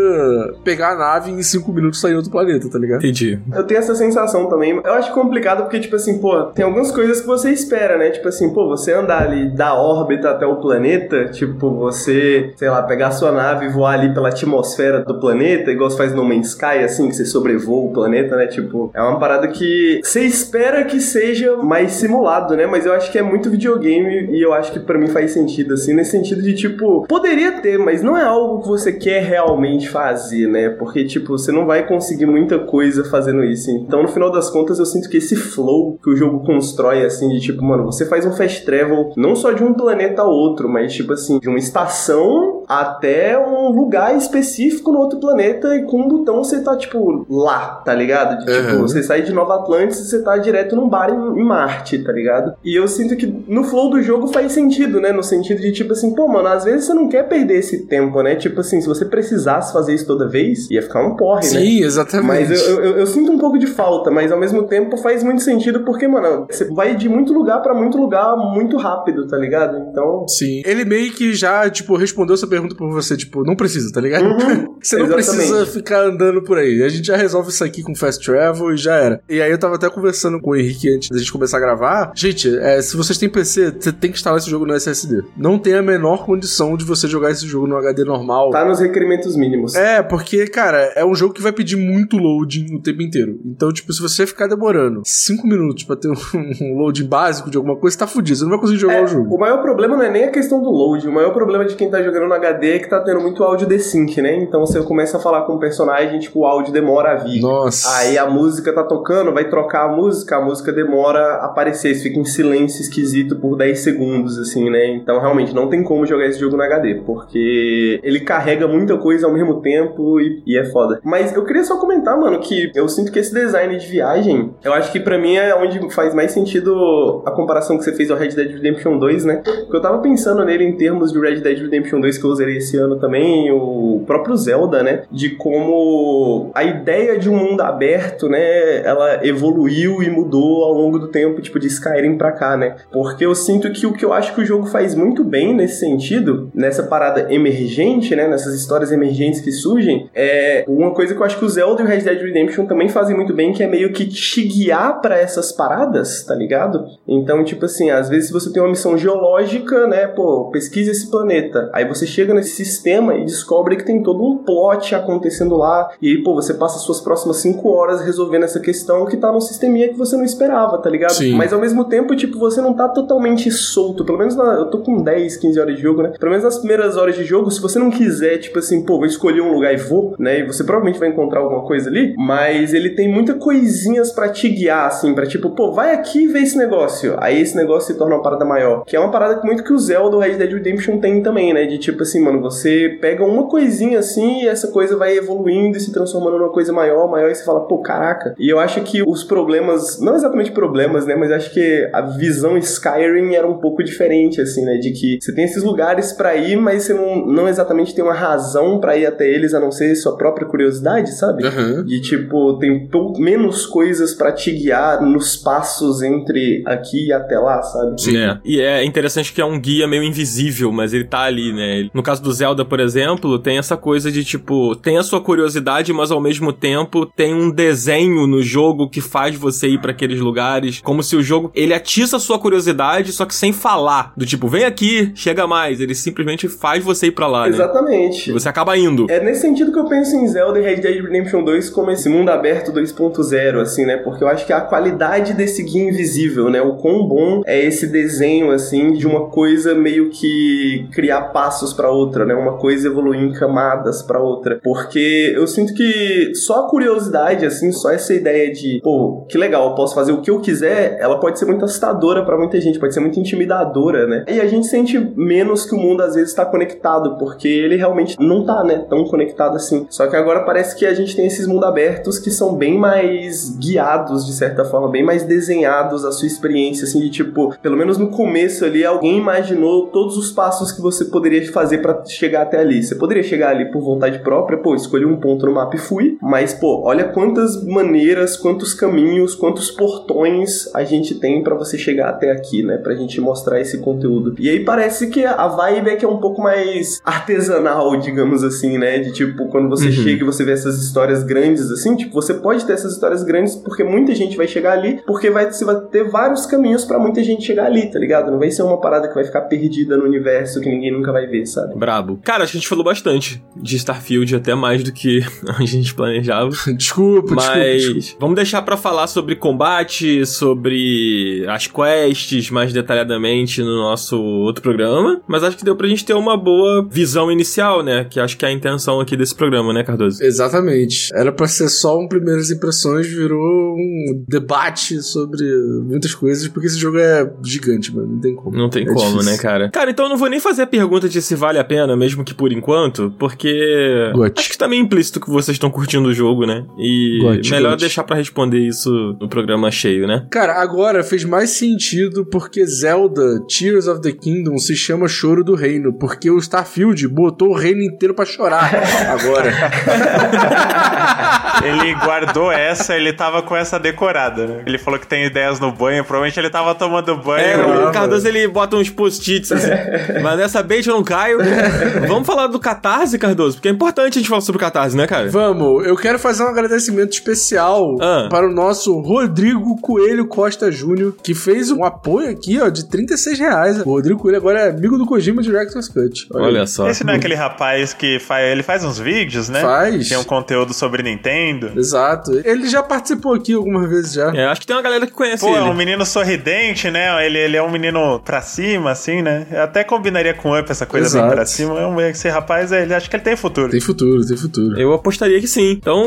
pegar a nave e em cinco minutos sair outro planeta, tá ligado?
Entendi.
Eu tenho essa sensação também. Eu acho complicado porque, tipo assim, pô, tem algumas coisas que você espera, né? Tipo assim, pô, você andar ali da órbita até o planeta, tipo, você, sei lá, pegar sua nave e voar ali pela atmosfera do planeta, igual você faz no Man's Sky, assim, que você sobrevoa o planeta, né? Tipo, é uma parada que você espera que seja mais simulado, né? Mas eu acho que é muito videogame e eu acho que para mim faz sentido, assim, nesse sentido de, tipo, poderia ter, mas não é algo que você quer realmente fazer, né? Porque, tipo, você não vai conseguir muita coisa fazendo isso. Então, no final das contas, eu sinto que esse flow que o jogo constrói, assim, de tipo, mano, você faz um fast travel não só de um planeta a outro, mas, tipo assim, de uma estação até um lugar específico no outro planeta e com um botão você tá, tipo, lá, tá ligado? De, tipo,
Uhum.
você sai de Nova Atlantis e você tá direto num bar em, em Marte, tá ligado? E eu sinto que no flow do jogo faz sentido, né? No sentido de, tipo assim, pô, mano, às vezes você não quer perder esse tempo, né? Tipo assim, se você precisasse fazer isso toda vez, ia ficar um porre, né?
Sim, exatamente.
Mas eu, eu, eu sinto um pouco de falta, mas ao mesmo tempo faz muito sentido porque, mano, você vai de muito lugar pra muito lugar muito rápido, tá ligado? Então.
Sim. Ele meio que já, tipo, respondeu essa pergunta pra você, tipo, não precisa, tá ligado?
Uhum,
você não
exatamente.
precisa ficar andando por aí. A gente já resolve isso aqui com fast travel e já era. E aí eu tava até conversando com o Henrique antes da gente começar a gravar. Gente, é, se vocês têm PC, você tem que instalar esse jogo no SSD. Não tem a menor condição de você jogar esse jogo no HD normal.
Tá nos requerimentos mínimos.
É, porque, cara, é um jogo que vai pedir muito loading o tempo inteiro. Então, tipo, se você ficar demorando 5 minutos pra ter um, um loading básico de alguma coisa, você tá fudido. Você não vai conseguir jogar
É,
o jogo.
o maior problema não é nem a questão do load, o maior problema de quem tá jogando no HD é que tá tendo muito áudio desync, né? Então você começa a falar com o personagem, tipo, o áudio demora a vir.
Nossa.
Aí a música tá tocando, vai trocar a música, a música demora a aparecer, você fica em silêncio esquisito por 10 segundos, assim, né? Então realmente não tem como jogar esse jogo no HD, porque ele carrega muita coisa ao mesmo tempo e, e é foda. Mas eu queria só comentar, mano, que eu sinto que esse design de viagem, eu acho que pra mim é onde faz mais sentido a comparação que você fez ao Red Dead Redemption 2, né? Porque eu tava pensando nele em termos de Red Dead Redemption 2 que eu eu zerei esse ano também, o próprio Zelda, né? De como a ideia de um mundo aberto, né? Ela evoluiu e mudou ao longo do tempo, tipo, de Skyrim pra cá, né? Porque eu sinto que o que eu acho que o jogo faz muito bem nesse sentido, nessa parada emergente, né? Nessas histórias emergentes que surgem, é uma coisa que eu acho que o Zelda e o Red Dead Redemption também fazem muito bem, que é meio que te guiar para essas paradas, tá ligado? Então, tipo assim, às vezes você tem uma missão geológica, né? Pô, pesquisa esse planeta. Aí você chega nesse sistema e descobre que tem todo um plot acontecendo lá. E aí, pô, você passa as suas próximas cinco horas resolvendo essa questão que tá num sisteminha que você não esperava, tá ligado?
Sim.
Mas ao mesmo tempo, tipo, você não tá totalmente solto. Pelo menos na, eu tô com 10, 15 horas de jogo, né? Pelo menos nas primeiras horas de jogo, se você não quiser, tipo assim, pô, vou escolher um lugar e vou, né? E você provavelmente vai encontrar alguma coisa ali, mas ele tem muita coisinhas para te guiar, assim, pra tipo, pô, vai aqui e vê esse negócio. Aí esse negócio se torna uma parada maior. Que é uma parada que muito que o Zelda do Red Dead Redemption tem também, né? De tipo assim, mano, você pega uma coisinha assim e essa coisa vai evoluindo e se transformando numa coisa maior, maior, e você fala, pô, caraca. E eu acho que os problemas, não exatamente problemas, né? Mas acho que a visão Skyrim era um pouco diferente, assim, né? De que você tem esses lugares para ir, mas você não, não exatamente tem uma razão para ir até eles, a não ser sua própria curiosidade, sabe?
Aham.
De tipo, tem menos coisas para te guiar nos passos entre aqui e até lá, sabe?
Sim.
É. E é interessante que é um guia meio invisível, mas ele tá ali, né? Ele- No caso do Zelda, por exemplo, tem essa coisa de tipo, tem a sua curiosidade, mas ao mesmo tempo tem um desenho no jogo que faz você ir pra aqueles lugares, como se o jogo ele atiça a sua curiosidade, só que sem falar, do tipo, vem aqui, chega mais, ele simplesmente faz você ir pra lá, né?
Exatamente.
E você acaba indo.
É nesse sentido que eu penso em Zelda e Red Dead Redemption 2 como esse mundo aberto 2.0, assim, né? Porque eu acho que a qualidade desse guia invisível, né? O quão bom é esse desenho, assim, de uma coisa meio que criar passos pra outra, né? Uma coisa evoluir em camadas pra outra. Porque eu sinto que só a curiosidade, assim, só essa ideia de, pô, que legal, eu posso fazer o que eu quiser, ela pode ser muito assustadora pra muita gente, pode ser muito intimidadora, né? E a gente sente menos que o mundo às vezes tá conectado, porque ele realmente não tá, né, tão conectado assim. Só que agora parece que a gente tem esses mundos abertos que são bem mais guiados, de certa forma, bem mais desenhados a sua experiência, assim, de tipo, pelo menos no começo ali, alguém imaginou todos os passos que você poderia fazer pra chegar até ali. Você poderia chegar ali por vontade própria, pô, escolhi um ponto no mapa e fui, mas, pô, olha quantas maneiras, quantos caminhos, quantos portões a gente tem pra você chegar até aqui, né, pra gente mostrar esse conteúdo. E aí parece que a vibe é que é um pouco mais artesanal, digamos assim, né, de tipo, quando você
Uhum.
chega e você vê essas histórias grandes assim, tipo, você pode ter essas histórias grandes porque muita gente vai chegar ali, porque vai, você vai ter vários caminhos pra muita gente chegar ali, tá ligado? Não vai ser uma parada que vai ficar perdida no universo que ninguém nunca vai ver, sabe?
Brabo. Cara, acho que a gente falou bastante de Starfield, até mais do que a gente planejava.
Desculpa, desculpa,
Mas
desculpa.
vamos deixar pra falar sobre combate, sobre as quests mais detalhadamente no nosso outro programa. Mas acho que deu pra gente ter uma boa visão inicial, né? Que acho que é a intenção aqui desse programa, né, Cardoso?
Exatamente. Era pra ser só um primeiras impressões, virou um debate sobre muitas coisas, porque esse jogo é gigante, mano. Não tem como.
Não tem
É
como,
difícil.
né, cara? Cara, então eu não vou nem fazer a pergunta de se vale a pena, mesmo que por enquanto, porque acho que tá meio implícito que vocês estão curtindo o jogo, né? E melhor deixar pra responder isso no programa cheio, né?
Cara, agora fez mais sentido porque Zelda Tears of the Kingdom se chama Choro do Reino, porque o Starfield botou o reino inteiro pra chorar agora.
Ele guardou essa, ele tava com essa decorada, né? Ele falou que tem ideias no banho, provavelmente ele tava tomando banho.
É, o Cardoso ele bota uns post-its assim. Mas nessa bait eu não caio. Vamos falar do Catarse, Cardoso, porque é importante a gente falar sobre o Catarse, né, cara?
Vamos, eu quero fazer um agradecimento especial
Ah.
para o nosso Rodrigo Coelho Costa Júnior, que fez um apoio aqui, ó, de 36 reais. O Rodrigo Coelho agora é amigo do Kojima Director's Cut.
Olha
aí.
só.
Esse não é aquele rapaz que faz. Ele faz uns vídeos, né?
Faz.
Tem um conteúdo sobre Nintendo.
Exato. Ele já participou aqui algumas vezes já.
É, acho que tem uma galera que conhece
Pô, é
ele.
um menino sorridente, né? Ele, ele é um menino pra cima, assim, né? Eu até combinaria com o Up essa coisa
Exato.
Pra cima. É um- Esse rapaz, ele acho que ele tem futuro.
Tem futuro, tem futuro.
Eu apostaria que sim. Então,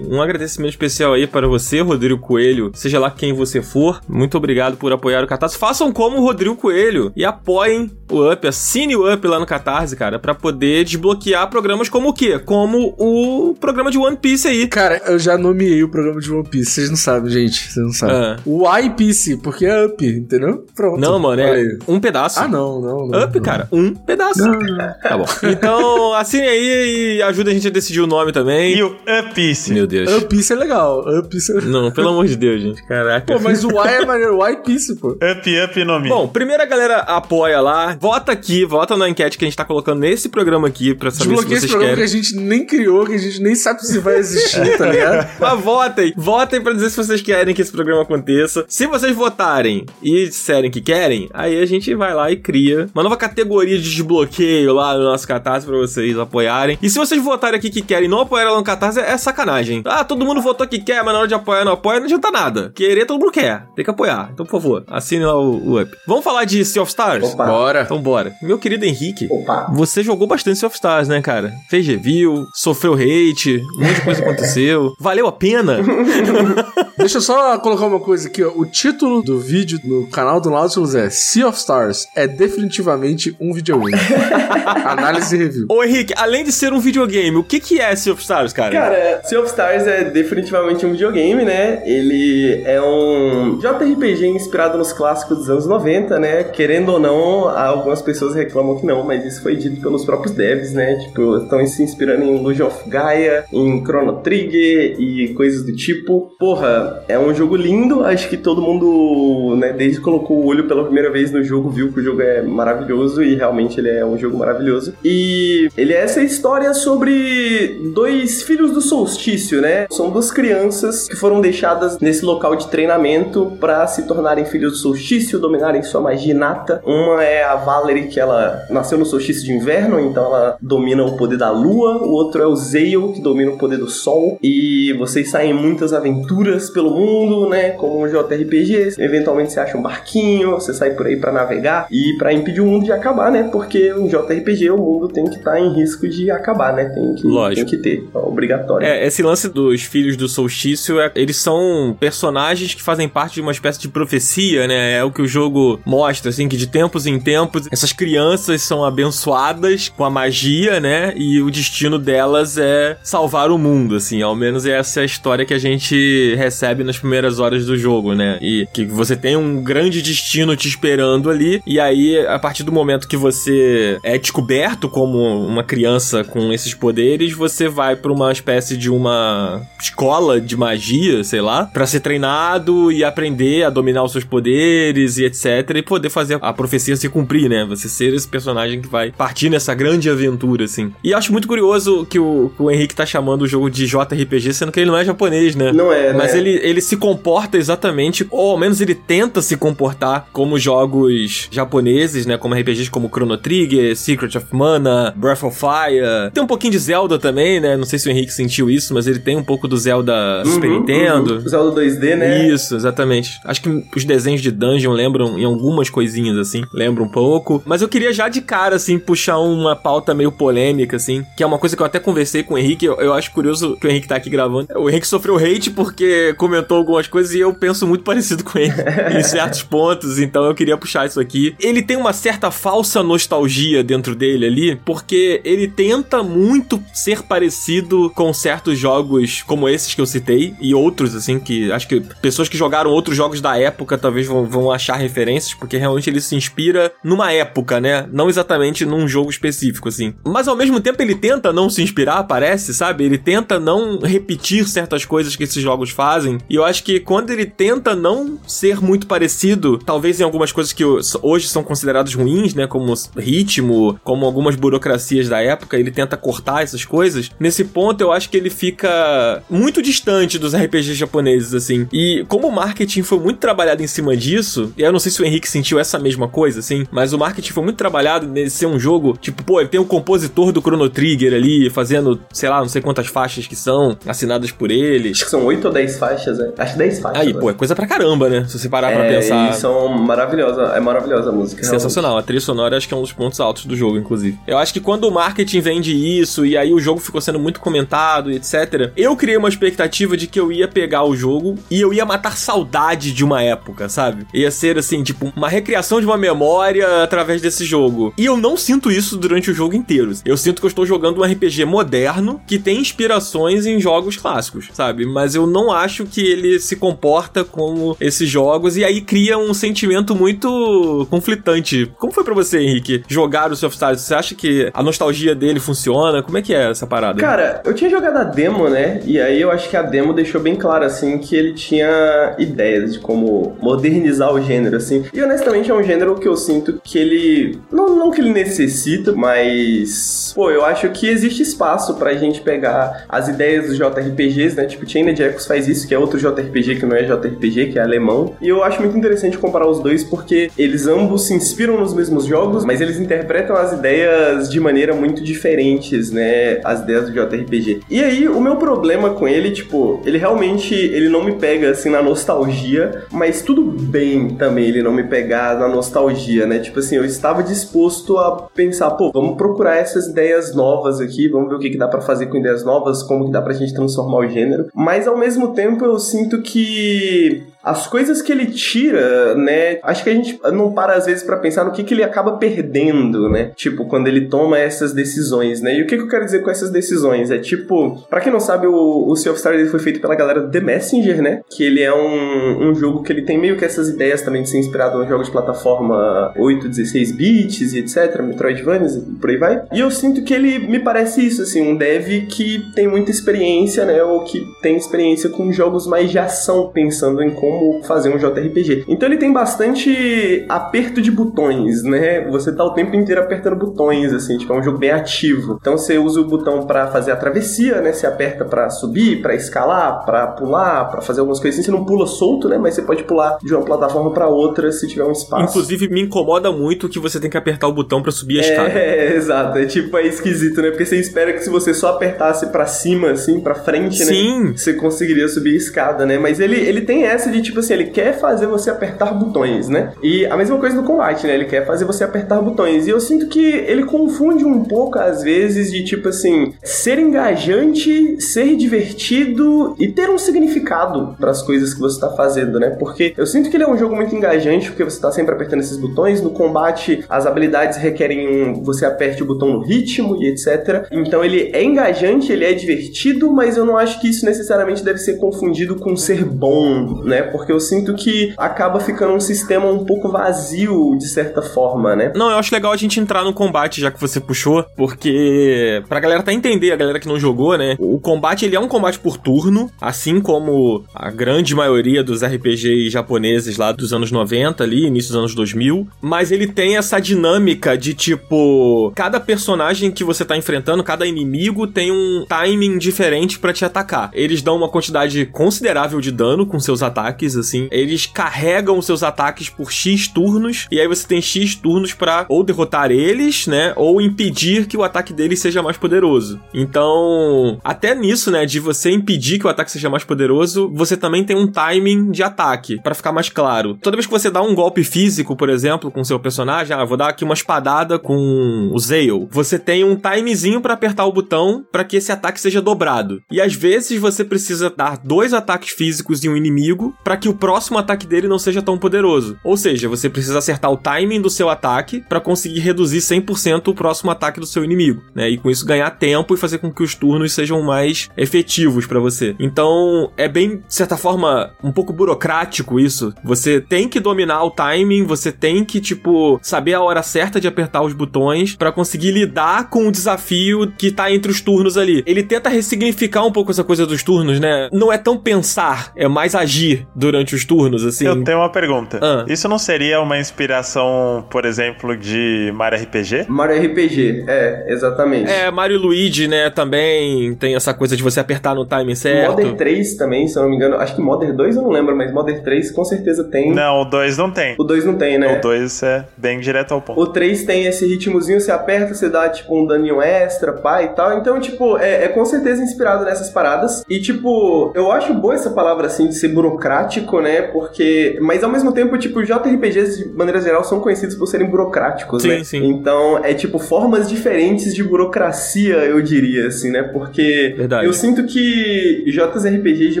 um agradecimento especial aí para você, Rodrigo Coelho. Seja lá quem você for, muito obrigado por apoiar o Catarse. Façam como o Rodrigo Coelho e apoiem o Up, assine o Up lá no Catarse, cara, para poder desbloquear programas como o quê? Como o programa de One Piece aí.
Cara, eu já nomeei o programa de One Piece. Vocês não sabem, gente. Vocês não sabem.
Ah.
O I Piece, porque é Up, entendeu? Pronto.
Não, mano, é
aí.
um pedaço.
Ah, não, não, não.
Up,
não.
cara, um pedaço.
Não,
Tá bom. Então, assine aí e ajuda a gente a decidir o nome também.
E o Upice.
Meu Deus.
Up Piece é legal. Up Piece é...
Não, pelo amor de Deus, gente. Caraca.
Pô, mas o Y é maneiro. O Y Piece, pô.
Up, up no Mi.
Bom, primeiro a galera apoia lá, vota aqui, vota na enquete que a gente tá colocando nesse programa aqui pra saber
Desbloqueei
se
esse
vocês
programa
querem.
que a gente nem criou, que a gente nem sabe se vai existir, tá ligado?
Mas votem, votem pra dizer se vocês querem que esse programa aconteça. Se vocês votarem e disserem que querem, aí a gente vai lá e cria uma nova categoria de desbloqueio lá no nosso Catarse pra vocês apoiarem. E se vocês votarem aqui que querem e não apoiarem lá no Catarse, é sacanagem. Ah, todo mundo votou que quer, mas na hora de apoiar não apoia, não adianta nada. Querer todo mundo quer, tem que apoiar. Então, por favor, assine lá o, o Up. Vamos falar de Sea of Stars?
Opa.
Bora.
Então bora. Meu querido Henrique,
Opa.
você jogou bastante Sea of Stars, né, cara? Fez review, sofreu hate, um monte de coisa aconteceu. Valeu a pena?
Deixa eu só colocar uma coisa aqui, ó. O título do vídeo no canal do Nautilus é Sea of Stars é definitivamente um videogame. Análise e review.
Ô Henrique, além de ser um videogame, o que que é Sea of Stars, cara?
Cara, Sea of Stars é definitivamente um videogame, né? Ele é um JRPG inspirado nos clássicos dos anos 90, né? Querendo ou não, algumas pessoas reclamam que não, mas isso foi dito pelos próprios devs, né? Tipo, estão se inspirando em Luge of Gaia, em Chrono Trigger e coisas do tipo. Porra, é um jogo lindo, acho que todo mundo, né, desde que colocou o olho pela primeira vez no jogo, viu que o jogo é maravilhoso e realmente ele é um jogo maravilhoso. E ele é essa história sobre dois filhos do solstício, né? São duas crianças que foram deixadas nesse local de treinamento para se tornarem filhos do solstício, dominarem sua magia inata. Uma é a Valerie, que ela nasceu no solstício de inverno, então ela domina o poder da lua. O outro é o Zale, que domina o poder do sol. E vocês saem em muitas aventuras pelo mundo, né? Como um JRPG. Eventualmente você acha um barquinho, você sai por aí para navegar e para impedir o mundo de acabar, né? Porque um JRPG, o mundo tem que estar em risco de acabar, né? Tem que,
Lógico.
tem que ter. É obrigatório.
É, esse lance dos filhos do solstício, é- eles são personagens que fazem parte de uma espécie de profecia, né? É o que o jogo mostra, assim, que de tempos em tempos essas crianças são abençoadas com a magia, né? E o destino delas é salvar o mundo, assim. Ao menos essa é a história que a gente recebe nas primeiras horas do jogo, né? E que você tem um grande destino te esperando ali, e aí, a partir do momento que você é descoberto como uma criança com esses poderes, você vai pra uma espécie de uma escola de magia, sei lá, pra ser treinado e aprender a dominar os seus poderes e etc. E poder fazer a profecia se cumprir, né? Você ser esse personagem que vai partir nessa grande aventura, assim. E acho muito curioso que o, que o Henrique tá chamando o jogo de JRPG, sendo que ele não é japonês, né?
Não é,
Mas
né?
ele, ele se comporta exatamente, ou ao menos ele tenta se comportar como jogos japoneses, né? Como RPGs como Chrono Trigger, Secret of Mana, Breath of Fire. Tem um pouquinho de Zelda também, né? Não sei se o Henrique sentiu isso, mas ele tem um pouco do Zelda Super
Uhum,
Nintendo.
uhum. Zelda 2D, né?
Isso, exatamente. Acho que os desenhos de Dungeon lembram em algumas coisinhas, assim, lembram um pouco. Mas eu queria já de cara, assim, puxar uma pauta meio polêmica, assim, que é uma coisa que eu até conversei com o Henrique. Eu, eu acho curioso que o Henrique tá aqui gravando. O Henrique sofreu hate porque comentou algumas coisas e eu penso muito parecido com ele em certos pontos, então eu queria puxar isso aqui. Ele tem uma certa falsa nostalgia dentro dele ali, porque ele tenta muito ser parecido com certos jogos como esses que eu citei e outros, assim, que acho que pessoas que jogaram outros jogos da época talvez vão, vão achar referências, porque realmente ele se inspira numa época, né? Não exatamente num jogo específico, assim. Mas ao mesmo tempo ele tenta não se inspirar, parece, sabe? Ele tenta não repetir certas coisas que esses jogos fazem. E eu acho que quando ele tenta não ser muito parecido, talvez em algumas coisas que hoje são consideradas ruins, né? Como ritmo, como algumas burocracias da época, ele tenta cortar essas coisas. Nesse ponto, eu acho que ele fica muito distante dos RPGs japoneses, assim. E como o marketing foi muito trabalhado em cima disso, e eu não sei se o Henrique sentiu essa mesma coisa, assim, mas o marketing foi muito trabalhado nesse ser um jogo, tipo, pô, ele tem o compositor do Chrono Trigger ali, fazendo, sei lá, não sei quantas faixas que são, assinadas por ele.
Acho que são 8 ou 10 faixas, né? Acho que 10 faixas.
Aí,
né?
pô, é coisa pra caramba, né? Se você parar pra
é,
pensar.
E são maravilhosas, é maravilhosa a música. realmente.
Sensacional, a trilha sonora acho que é um dos pontos altos do jogo, inclusive. Eu acho que quando o marketing vende isso e aí o jogo ficou sendo muito comentado etc., eu criei uma expectativa de que eu ia pegar o jogo e eu ia matar saudade de uma época, sabe? Ia ser assim, tipo, uma recriação de uma memória através desse jogo. E eu não sinto isso durante o jogo inteiro. Eu sinto que eu estou jogando um RPG moderno que tem inspirações em jogos clássicos, sabe? Mas eu não acho que ele se comporta como esses jogos e aí cria um sentimento muito conflitante. Como foi pra você, Henrique, jogar o Sea of Stars? Você acha que a nostalgia dele funciona? Como é que é essa parada?
Cara, eu tinha jogado a demo, né? E aí eu acho que a demo deixou bem claro, assim, que ele tinha ideias de como modernizar o gênero, assim. E honestamente é um gênero que eu sinto que ele. Não, não que ele necessita, mas. Pô, eu acho que existe espaço pra gente pegar as ideias dos JRPGs, né? Tipo, Chained Echoes faz isso, que é outro JRPG que não é JRPG, que é alemão. E eu acho muito interessante comparar os dois porque eles ambos se inspiram nos mesmos jogos, mas eles interpretam as ideias de maneira muito diferentes, né? As ideias do JRPG. E aí, o meu problema com ele, tipo, ele realmente ele não me pega assim na nostalgia, mas tudo bem também ele não me pegar na nostalgia, né? Tipo assim, eu estava disposto a pensar, pô, vamos procurar essas ideias novas aqui, vamos ver o que, que dá para fazer com ideias novas, como que dá pra gente transformar o gênero. Mas ao mesmo tempo eu sinto que as coisas que ele tira, né? Acho que a gente não para às vezes para pensar no que, que ele acaba perdendo, né? Tipo, quando ele toma essas decisões, né? E o que, que eu quero dizer com essas decisões? É tipo, para quem não sabe, o, o Sea of Stars foi feito pela galera do The Messenger, né? Que ele é um, um jogo que ele tem meio que essas ideias também de ser inspirado nos jogos de plataforma 8, 16 bits e etc, Metroidvanias e por aí vai. E eu sinto que ele me parece isso, assim, um dev que tem muita experiência, né? Ou que tem experiência com jogos mais de ação, pensando em como como fazer um JRPG. Então ele tem bastante aperto de botões, né? Você tá o tempo inteiro apertando botões, assim, tipo, é um jogo bem ativo. Então você usa o botão para fazer a travessia, né? Você aperta para subir, para escalar, para pular, para fazer algumas coisas assim. Você não pula solto, né? Mas você pode pular de uma plataforma para outra se tiver um espaço.
Inclusive, me incomoda muito que você tem que apertar o botão para subir a escada.
É, exato. É tipo, é esquisito, né? Porque você espera que se você só apertasse para cima, assim, para frente, né?
Sim.
Você conseguiria subir a escada, né? Mas ele, ele tem essa de tipo assim, ele quer fazer você apertar botões, né? E a mesma coisa no combate, né? Ele quer fazer você apertar botões. E eu sinto que ele confunde um pouco, às vezes, de tipo assim, ser engajante, ser divertido e ter um significado para as coisas que você está fazendo, né? Porque eu sinto que ele é um jogo muito engajante, porque você está sempre apertando esses botões. No combate, as habilidades requerem um, você aperte o botão no ritmo e etc. Então ele é engajante, ele é divertido, mas eu não acho que isso necessariamente deve ser confundido com ser bom, né? Porque eu sinto que acaba ficando um sistema um pouco vazio, de certa forma, né?
Não, eu acho legal a gente entrar no combate, já que você puxou, porque pra galera tá entender, a galera que não jogou, né? O combate, ele é um combate por turno, assim como a grande maioria dos RPGs japoneses lá dos anos 90 ali, início dos anos 2000, mas ele tem essa dinâmica de tipo, cada personagem que você tá enfrentando, cada inimigo tem um timing diferente para te atacar. Eles dão uma quantidade considerável de dano com seus ataques ataques, assim. Eles carregam os seus ataques por X turnos, e aí você tem X turnos para ou derrotar eles, né? Ou impedir que o ataque deles seja mais poderoso. Então, até nisso, né? De você impedir que o ataque seja mais poderoso, você também tem um timing de ataque, para ficar mais claro. Toda vez que você dá um golpe físico, por exemplo, com seu personagem, ah, vou dar aqui uma espadada com o Zale. Você tem um timezinho para apertar o botão para que esse ataque seja dobrado. E às vezes você precisa dar dois ataques físicos em um inimigo para que o próximo ataque dele não seja tão poderoso. Ou seja, você precisa acertar o timing do seu ataque para conseguir reduzir 100% o próximo ataque do seu inimigo, né? E com isso ganhar tempo e fazer com que os turnos sejam mais efetivos para você. Então, é bem, de certa forma, um pouco burocrático isso. Você tem que dominar o timing, você tem que, tipo, saber a hora certa de apertar os botões para conseguir lidar com o desafio que tá entre os turnos ali. Ele tenta ressignificar um pouco essa coisa dos turnos, né? Não é tão pensar, é mais agir durante os turnos, assim.
Eu tenho uma pergunta.
Ah.
Isso não seria uma inspiração, por exemplo, de Mario RPG?
Mario RPG, é, exatamente.
É, Mario Luigi, né, também tem essa coisa de você apertar no timing certo.
Modern 3 também, se eu não me engano. Acho que Modern 2 eu não lembro, mas Modern 3 com certeza tem.
Não, o 2 não tem.
O 2 não tem, né?
O 2 é bem direto ao ponto.
O 3 tem esse ritmozinho, você aperta, você dá, tipo, um daninho extra, pá, e tal. Então, tipo, é, é com certeza inspirado nessas paradas. E, tipo, eu acho boa essa palavra, assim, de ser burocrático, né? Porque... Mas, ao mesmo tempo, tipo, JRPGs, de maneira geral, são conhecidos por serem burocráticos,
Sim,
né?
sim.
Então, é, tipo, formas diferentes de burocracia, eu diria, assim, né? Porque...
Verdade.
Eu sinto que JRPGs, de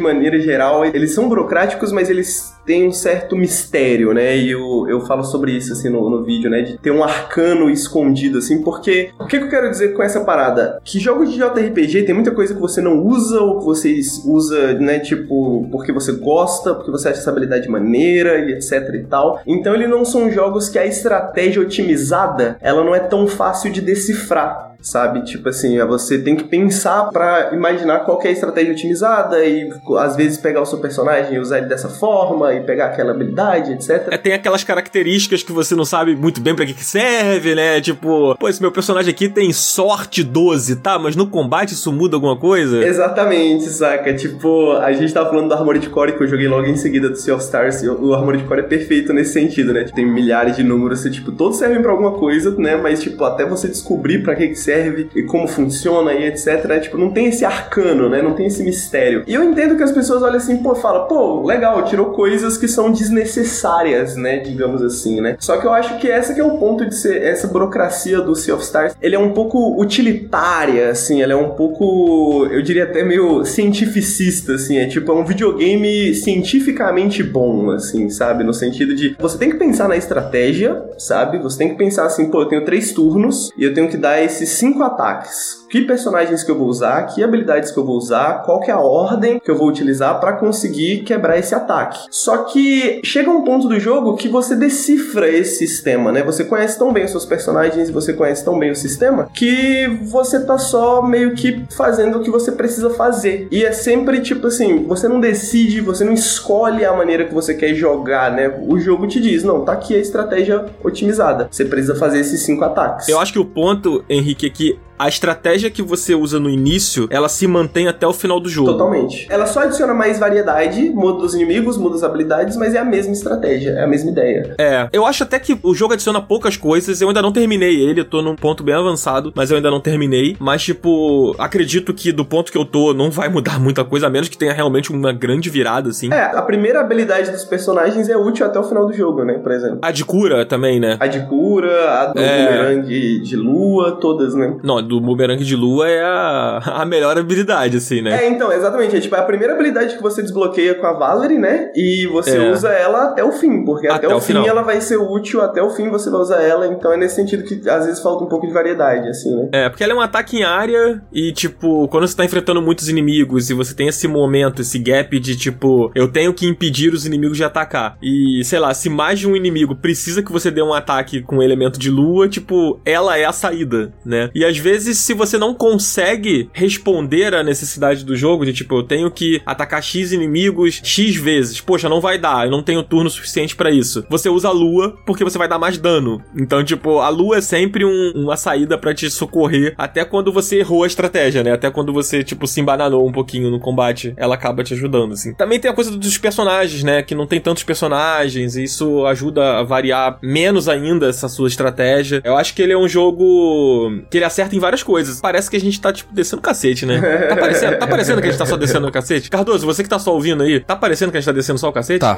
maneira geral, eles são burocráticos, mas eles tem um certo mistério, né? E eu, eu falo sobre isso, assim, no, no vídeo, né? De ter um arcano escondido, assim, porque... O que, que eu quero dizer com essa parada? Que jogos de JRPG tem muita coisa que você não usa ou que você usa, né? Tipo, porque você gosta, porque você acha essa habilidade maneira e etc e tal. Então, eles não são jogos que a estratégia otimizada, ela não é tão fácil de decifrar sabe? Tipo assim, é você tem que pensar para imaginar qual é a estratégia otimizada e às vezes pegar o seu personagem e usar ele dessa forma e pegar aquela habilidade, etc.
É, tem aquelas características que você não sabe muito bem para que, que serve, né? Tipo, pô, esse meu personagem aqui tem sorte 12, tá? Mas no combate isso muda alguma coisa?
Exatamente, saca? Tipo, a gente tava falando do Armored Core que eu joguei logo em seguida do Sea of Stars. E o Armored Core é perfeito nesse sentido, né? Tem milhares de números, tipo, todos servem para alguma coisa, né? Mas, tipo, até você descobrir para que que serve serve e como funciona e etc. Né? Tipo, não tem esse arcano, né? Não tem esse mistério. E eu entendo que as pessoas olham assim, pô, fala, pô, legal, tirou coisas que são desnecessárias, né? Digamos assim, né? Só que eu acho que essa que é o ponto de ser essa burocracia do Sea of Stars. Ele é um pouco utilitária, assim, ele é um pouco, eu diria até meio cientificista, assim. É tipo, é um videogame cientificamente bom, assim, sabe? No sentido de você tem que pensar na estratégia, sabe? Você tem que pensar assim, pô, eu tenho três turnos e eu tenho que dar esses cinco ataques que personagens que eu vou usar, que habilidades que eu vou usar, qual que é a ordem que eu vou utilizar para conseguir quebrar esse ataque. Só que chega um ponto do jogo que você decifra esse sistema, né? Você conhece tão bem os seus personagens você conhece tão bem o sistema que você tá só meio que fazendo o que você precisa fazer. E é sempre tipo assim, você não decide, você não escolhe a maneira que você quer jogar, né? O jogo te diz, não, tá aqui a estratégia otimizada. Você precisa fazer esses cinco ataques.
Eu acho que o ponto, Henrique, é que a estratégia que você usa no início, ela se mantém até o final do jogo.
Totalmente. Ela só adiciona mais variedade, muda os inimigos, muda as habilidades, mas é a mesma estratégia, é a mesma ideia.
É, eu acho até que o jogo adiciona poucas coisas, eu ainda não terminei ele, eu tô num ponto bem avançado, mas eu ainda não terminei, mas tipo, acredito que do ponto que eu tô não vai mudar muita coisa, a menos que tenha realmente uma grande virada, assim.
É, a primeira habilidade dos personagens é útil até o final do jogo, né, por exemplo.
A de cura também, né?
A de cura, a do é... bumerangue de lua, todas, né?
Não, do bumerangue de lua é a, a melhor habilidade, assim, né?
É, então, exatamente. É tipo, é a primeira habilidade que você desbloqueia com a Valerie, né? E você é. usa ela até o fim, porque até, até o, o fim ela vai ser útil, até o fim você vai usar ela, então é nesse sentido que às vezes falta um pouco de variedade, assim, né?
É, porque ela é um ataque em área e, tipo, quando você tá enfrentando muitos inimigos e você tem esse momento, esse gap de, tipo, eu tenho que impedir os inimigos de atacar. E, sei lá, se mais de um inimigo precisa que você dê um ataque com um elemento de lua, tipo, ela é a saída, né? E às vezes, se você não consegue responder à necessidade do jogo, de tipo, eu tenho que atacar X inimigos X vezes. Poxa, não vai dar, eu não tenho turno suficiente para isso. Você usa a lua porque você vai dar mais dano. Então, tipo, a lua é sempre um, uma saída para te socorrer até quando você errou a estratégia, né? Até quando você, tipo, se embananou um pouquinho no combate, ela acaba te ajudando, assim. Também tem a coisa dos personagens, né? Que não tem tantos personagens, e isso ajuda a variar menos ainda essa sua estratégia. Eu acho que ele é um jogo que ele acerta em várias coisas. Parece que a gente tá, tipo, descendo cacete, né? Tá parecendo, tá parecendo que a gente tá só descendo o cacete? Cardoso, você que tá só ouvindo aí, tá parecendo que a gente tá descendo só o cacete?
Tá.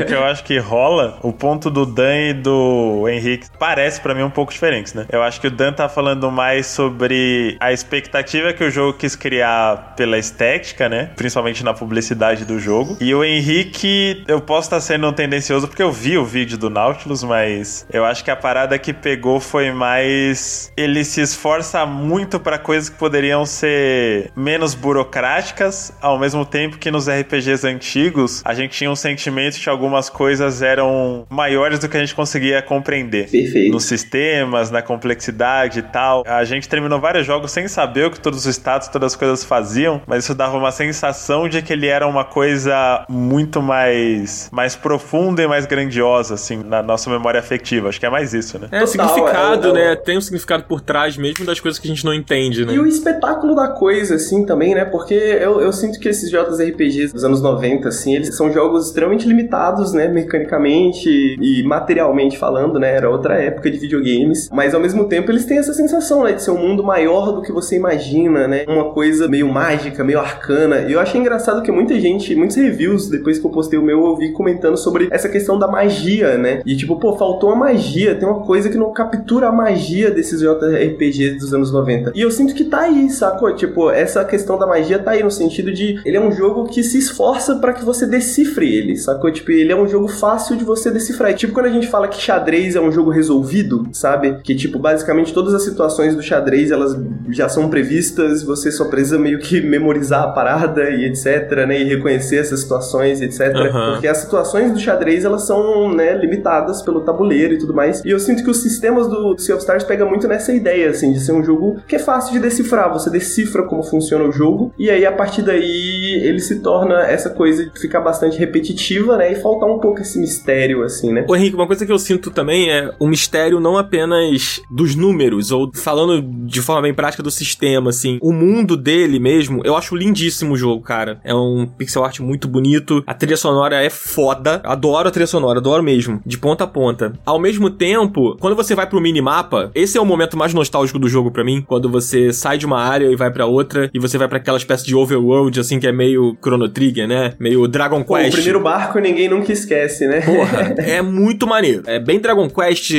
o que eu acho que rola, o ponto do Dan e do Henrique parece para mim um pouco diferentes, né? Eu acho que o Dan tá falando mais sobre a expectativa que o jogo quis criar pela estética, né? Principalmente na publicidade do jogo. E o Henrique, eu posso estar tá sendo tendencioso porque eu vi o vídeo do Nautilus, mas eu acho que a parada que pegou foi mais. Ele se esforça muito para coisas que poderiam ser menos burocráticas, ao mesmo tempo que nos RPGs antigos a gente tinha um sentimento de que algumas coisas eram maiores do que a gente conseguia compreender.
Perfeito.
Nos sistemas, na complexidade e tal. A gente terminou vários jogos sem saber o que todos os status, todas as coisas faziam, mas isso dava uma sensação de que ele era uma coisa muito mais, mais profunda e mais grandiosa, assim, na nossa memória afetiva. Acho que é mais isso, né?
É, Total, significado, é, é, né? Tem um significado por trás mesmo das coisas que a gente não entende né?
E o espetáculo da coisa, assim, também, né? Porque eu, eu sinto que esses JRPGs dos anos 90, assim, eles são jogos extremamente limitados, né? Mecanicamente e materialmente falando, né? Era outra época de videogames. Mas ao mesmo tempo eles têm essa sensação, né? De ser um mundo maior do que você imagina, né? Uma coisa meio mágica, meio arcana. E eu achei engraçado que muita gente, muitos reviews, depois que eu postei o meu, eu vi comentando sobre essa questão da magia, né? E tipo, pô, faltou a magia. Tem uma coisa que não captura a magia desses JRPGs. Desde os anos 90. E eu sinto que tá aí, sacou? Tipo, essa questão da magia tá aí no sentido de ele é um jogo que se esforça para que você decifre ele, sacou? Tipo, ele é um jogo fácil de você decifrar. É tipo quando a gente fala que xadrez é um jogo resolvido, sabe? Que tipo, basicamente todas as situações do xadrez, elas já são previstas, você só precisa meio que memorizar a parada e etc, né? E reconhecer essas situações etc.
Aham.
Porque as situações do xadrez, elas são, né, limitadas pelo tabuleiro e tudo mais. E eu sinto que os sistemas do Sea of Stars pega muito nessa ideia, assim, de ser um jogo que é fácil de decifrar. Você decifra como funciona o jogo, e aí a partir daí ele se torna essa coisa de ficar bastante repetitiva, né? E faltar um pouco esse mistério, assim, né?
Ô Henrique, uma coisa que eu sinto também é o mistério não apenas dos números, ou falando de forma bem prática do sistema, assim. O mundo dele mesmo, eu acho lindíssimo o jogo, cara. É um pixel art muito bonito, a trilha sonora é foda. Adoro a trilha sonora, adoro mesmo, de ponta a ponta. Ao mesmo tempo, quando você vai pro minimapa, esse é o momento mais nostálgico do jogo pra mim, quando você sai de uma área e vai pra outra, e você vai pra aquela espécie de overworld, assim, que é meio Chrono Trigger, né? Meio Dragon
Pô,
Quest.
o primeiro barco ninguém nunca esquece, né?
Porra, é muito maneiro. É bem Dragon Quest,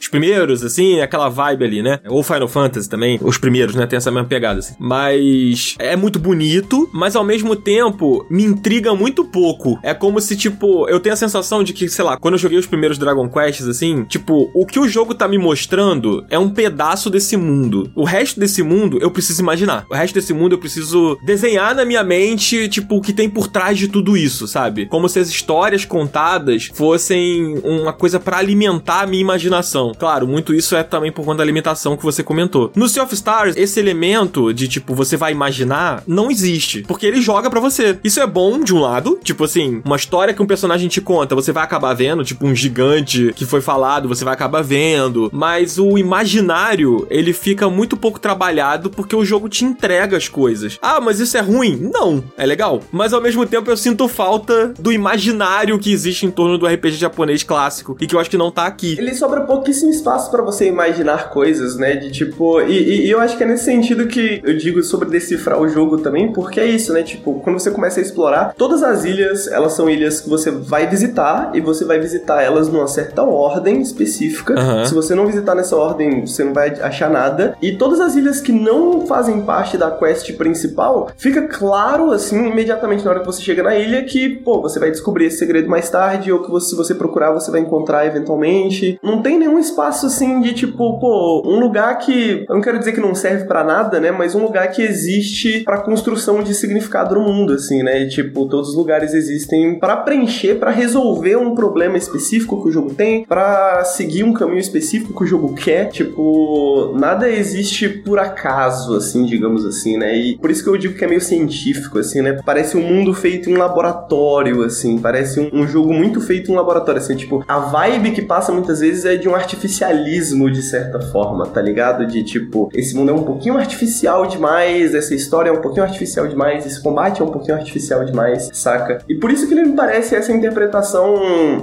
os primeiros, assim, aquela vibe ali, né? Ou Final Fantasy também, os primeiros, né? Tem essa mesma pegada, assim. Mas é muito bonito, mas ao mesmo tempo me intriga muito pouco. É como se, tipo, eu tenho a sensação de que, sei lá, quando eu joguei os primeiros Dragon Quests, assim, tipo, o que o jogo tá me mostrando é um pedaço desse mundo. O resto desse mundo eu preciso imaginar. O resto desse mundo eu preciso desenhar na minha mente, tipo, o que tem por trás de tudo isso, sabe? Como se as histórias contadas fossem uma coisa pra alimentar a minha imaginação. Claro, muito isso é também por conta da limitação que você comentou. No Sea of Stars, esse elemento de tipo você vai imaginar não existe, porque ele joga pra você. Isso é bom de um lado, tipo assim, uma história que um personagem te conta, você vai acabar vendo, tipo um gigante que foi falado, você vai acabar vendo, mas o imaginário, ele fica muito pouco trabalhado porque o jogo te entrega as coisas. Ah, mas isso é ruim? Não, é legal. Mas ao mesmo tempo eu sinto falta do imaginário que existe em torno do RPG japonês clássico e que eu acho que não tá aqui.
Ele sobra pouquíssimo espaço pra você imaginar coisas, né? De tipo. E, e- eu acho que é nesse sentido que eu digo sobre decifrar o jogo também, porque é isso, né? Tipo, quando você começa a explorar, todas as ilhas, elas são ilhas que você vai visitar e você vai visitar elas numa certa ordem específica.
Aham.
Se você não visitar nessa ordem, você não vai achar nada. E todas as ilhas que não fazem parte da quest principal, fica claro, assim, imediatamente na hora que você chega na ilha, que, pô, você vai descobrir esse segredo mais tarde, ou que você, se você procurar, você vai encontrar eventualmente. Não tem nenhum espaço, assim, de tipo, pô, um lugar que. Eu não quero dizer que não serve pra nada, né? Mas um lugar que existe pra construção de significado no mundo, assim, né? E, tipo, todos os lugares existem pra preencher, pra resolver um problema específico que o jogo tem, pra seguir um caminho específico que o jogo quer. Tipo, nada existe por acaso, assim, digamos assim, né? E por isso que eu digo que é meio científico, assim, né? Parece um mundo feito em laboratório, assim. Parece um, um jogo muito feito em laboratório, assim. Tipo, a vibe que passa muitas vezes é de um artificialismo, de certa forma, tá ligado? De tipo, esse mundo é um pouquinho artificial demais, essa história é um pouquinho artificial demais, esse combate é um pouquinho artificial demais, saca? E por isso que ele me parece essa interpretação.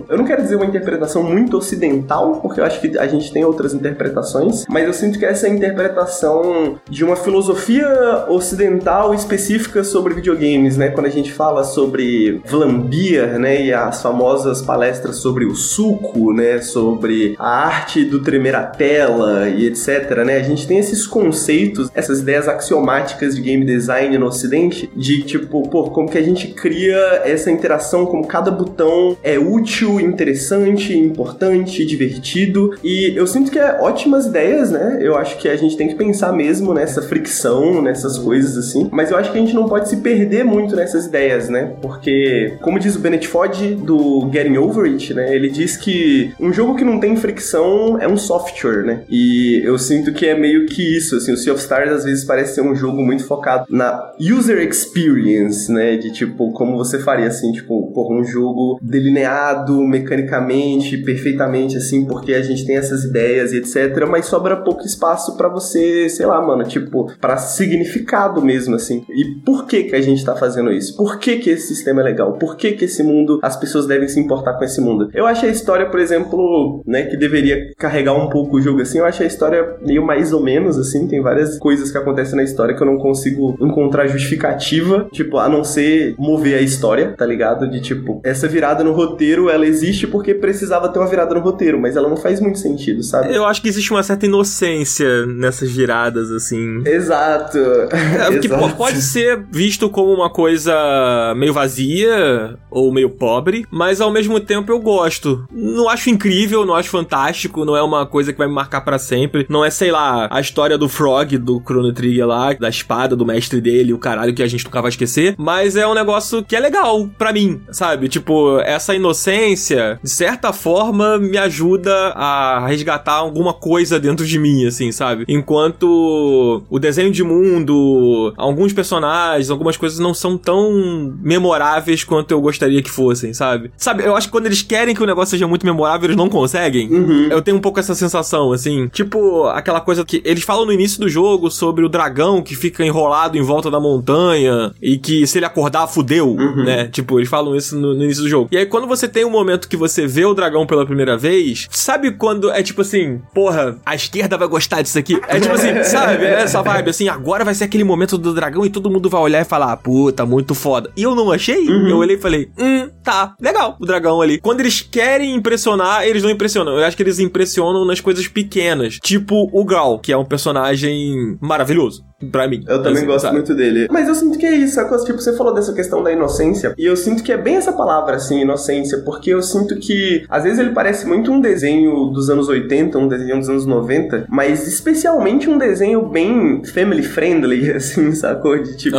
Eu não quero dizer uma interpretação muito ocidental, porque eu acho que a gente tem outras interpretações, mas eu sinto que essa interpretação de uma filosofia ocidental específica sobre videogames, né? Quando a gente fala sobre Vlambeer, né? E as famosas palestras sobre o suco, né? Sobre a arte do tremer a tela e etc, né? A gente tem esses conceitos, essas ideias axiomáticas de game design no ocidente, de tipo, pô, como que a gente cria essa interação, como cada botão é útil, interessante, importante, divertido. E eu sinto que é ótimas ideias, né? Eu acho que a gente tem que pensar mesmo nessa fricção, nessas coisas assim. Mas eu acho que a gente não pode se perder muito nessas ideias, né? Porque, como diz o Bennett Foddy do Getting Over It, né? Ele diz que um jogo que não tem fricção é um software, né? E eu sinto que é meio que isso, assim. O Sea of Stars às vezes parece ser um jogo muito focado na user experience, né? De tipo, como você faria, assim, tipo, por um jogo delineado mecanicamente, perfeitamente, assim, porque a gente tem essas ideias e etc. Mas sobra pouco espaço pra você, sei lá, mano, tipo, pra significado mesmo, assim. E por que que a gente tá fazendo isso? Por que que esse sistema é legal? Por que que esse mundo, as pessoas devem se importar com esse mundo? Eu acho a história, por exemplo, né, que deveria carregar um pouco o jogo, assim, eu acho a história meio mais ou menos, assim, tem várias coisas que acontecem na história que eu não consigo encontrar justificativa, tipo, a não ser mover a história, tá ligado? De tipo, essa virada no roteiro, ela existe porque precisava ter uma virada no roteiro, mas ela não faz muito sentido, sabe?
Eu acho que existe uma certa inocência nessas viradas, assim.
Exato.
É, que
Exato.
pode ser visto como uma coisa meio vazia ou meio pobre, mas ao mesmo tempo eu gosto. Não acho incrível, não acho fantástico, não é uma coisa que vai me marcar pra sempre. Não é, sei lá, a história do Frog, do Chrono Trigger lá, da espada do mestre dele, o caralho que a gente nunca vai esquecer, mas é um negócio que é legal pra mim, sabe? Tipo, essa inocência, de certa forma, me ajuda a resgatar alguma coisa dentro de mim, assim, sabe? Enquanto o desenho de mundo, alguns personagens, algumas coisas não são tão memoráveis quanto eu gostaria que fossem, sabe? Sabe, eu acho que quando eles querem que o negócio seja muito memorável, eles não conseguem. Eu tenho um pouco essa sensação, assim. Tipo, aquela coisa que eles falam no início do jogo sobre o dragão que fica enrolado em volta da montanha e que se ele acordar, fudeu, né? Tipo, eles falam isso no, no início do jogo. E aí, quando você tem um momento que você vê o dragão pela primeira vez, sabe quando é tipo assim, porra, a esquerda vai gostar disso aqui? É tipo assim, sabe? É essa vibe, assim, agora vai ser aquele momento do dragão e todo mundo vai olhar e falar, puta, muito foda. E eu não achei, eu olhei e falei, hum, tá, legal, o dragão ali. Quando eles querem impressionar, eles não impressionam. Eu acho que eles impressionam nas coisas pequenas. Tipo o Gal, que é um personagem maravilhoso. Pra mim.
Eu também
Assim,
gosto
sabe?
muito dele. Mas eu sinto que é isso, sacou? Tipo, você falou dessa questão da inocência, e eu sinto que é bem essa palavra, assim, inocência, porque eu sinto que, às vezes ele parece muito um desenho dos anos 80, um desenho dos anos 90, mas especialmente um desenho bem family friendly, assim, sacou? De tipo,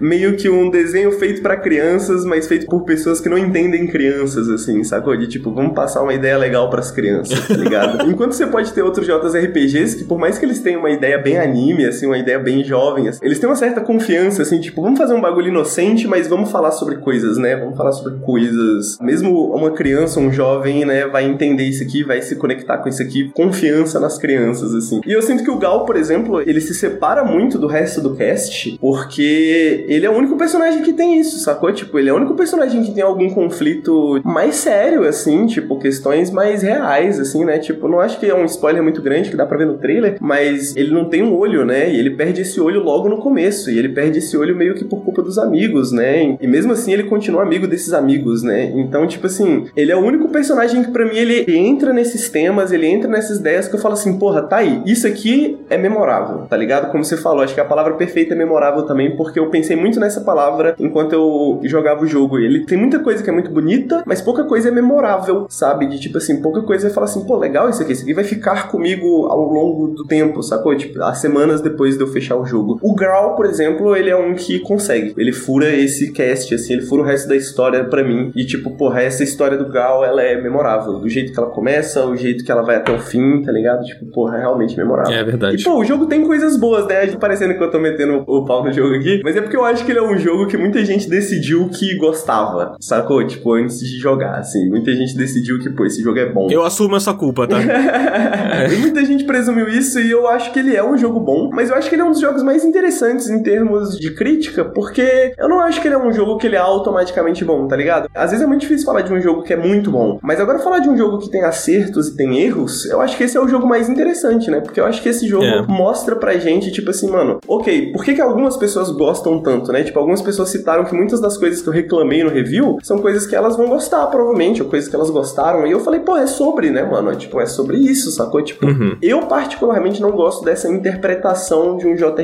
meio que um desenho feito pra crianças, mas feito por pessoas que não entendem crianças, assim, sacou? De tipo, vamos passar uma ideia legal pras crianças, tá ligado? Enquanto você pode ter outros JRPGs que, por mais que eles tenham uma ideia bem anime, assim, uma ideia bem jovem, assim, eles têm uma certa confiança, assim, tipo, vamos fazer um bagulho inocente, mas vamos falar sobre coisas, né? Vamos falar sobre coisas. Mesmo uma criança, um jovem, né, vai entender isso aqui, vai se conectar com isso aqui, confiança nas crianças, assim. E eu sinto que o Gal, por exemplo, ele se separa muito do resto do cast, porque ele é o único personagem que tem isso, sacou? Tipo, ele é o único personagem que tem algum conflito mais sério, assim, tipo, questões mais reais, assim, né? Tipo, não acho que é um spoiler muito grande que dá pra ver no trailer, mas ele não tem um olho, né? E ele perde esse olho logo no começo, e ele perde esse olho meio que por culpa dos amigos, né? E mesmo assim ele continua amigo desses amigos, né? Então, tipo assim, ele é o único personagem que pra mim ele entra nesses temas, ele entra nessas ideias que eu falo assim, porra, tá aí, isso aqui é memorável, tá ligado? Como você falou, acho que a palavra perfeita é memorável também, porque eu pensei muito nessa palavra enquanto eu jogava o jogo. Ele tem muita coisa que é muito bonita, mas pouca coisa é memorável, sabe? De tipo assim, pouca coisa é falar assim, pô, legal isso aqui, isso aqui vai ficar comigo ao longo do tempo, sacou? Tipo, as semanas depois de eu fechar o jogo. O Grawl, por exemplo, ele é um que consegue. Ele fura esse cast, assim, ele fura o resto da história pra mim. E tipo, porra, essa história do Grawl, ela é memorável. Do jeito que ela começa, o jeito que ela vai até o fim, tá ligado? Tipo, porra, é realmente memorável.
É verdade.
E, pô, o jogo tem coisas boas, né? Parecendo que eu tô metendo o pau no jogo aqui. Mas é porque eu acho que ele é um jogo que muita gente decidiu que gostava, sacou? Tipo, antes de jogar, assim. Muita gente decidiu que, pô, esse jogo é bom.
Eu assumo essa culpa, tá?
E muita gente presumiu isso e eu acho que ele é um jogo bom, mas eu acho que ele é um dos jogos mais interessantes em termos de crítica, porque eu não acho que ele é um jogo que ele é automaticamente bom, tá ligado? Às vezes é muito difícil falar de um jogo que é muito bom, mas agora falar de um jogo que tem acertos e tem erros, eu acho que esse é o jogo mais interessante, né? Porque eu acho que esse jogo
É.
mostra pra gente, tipo assim, mano, ok, por que, que algumas pessoas gostam tanto, né? Tipo, algumas pessoas citaram que muitas das coisas que eu reclamei no review são coisas que elas vão gostar, provavelmente, ou coisas que elas gostaram, e eu falei, pô, é sobre, né, mano? É, Tipo, é sobre isso, sacou? Tipo,
Uhum.
eu particularmente não gosto dessa interpretação de um JRPG.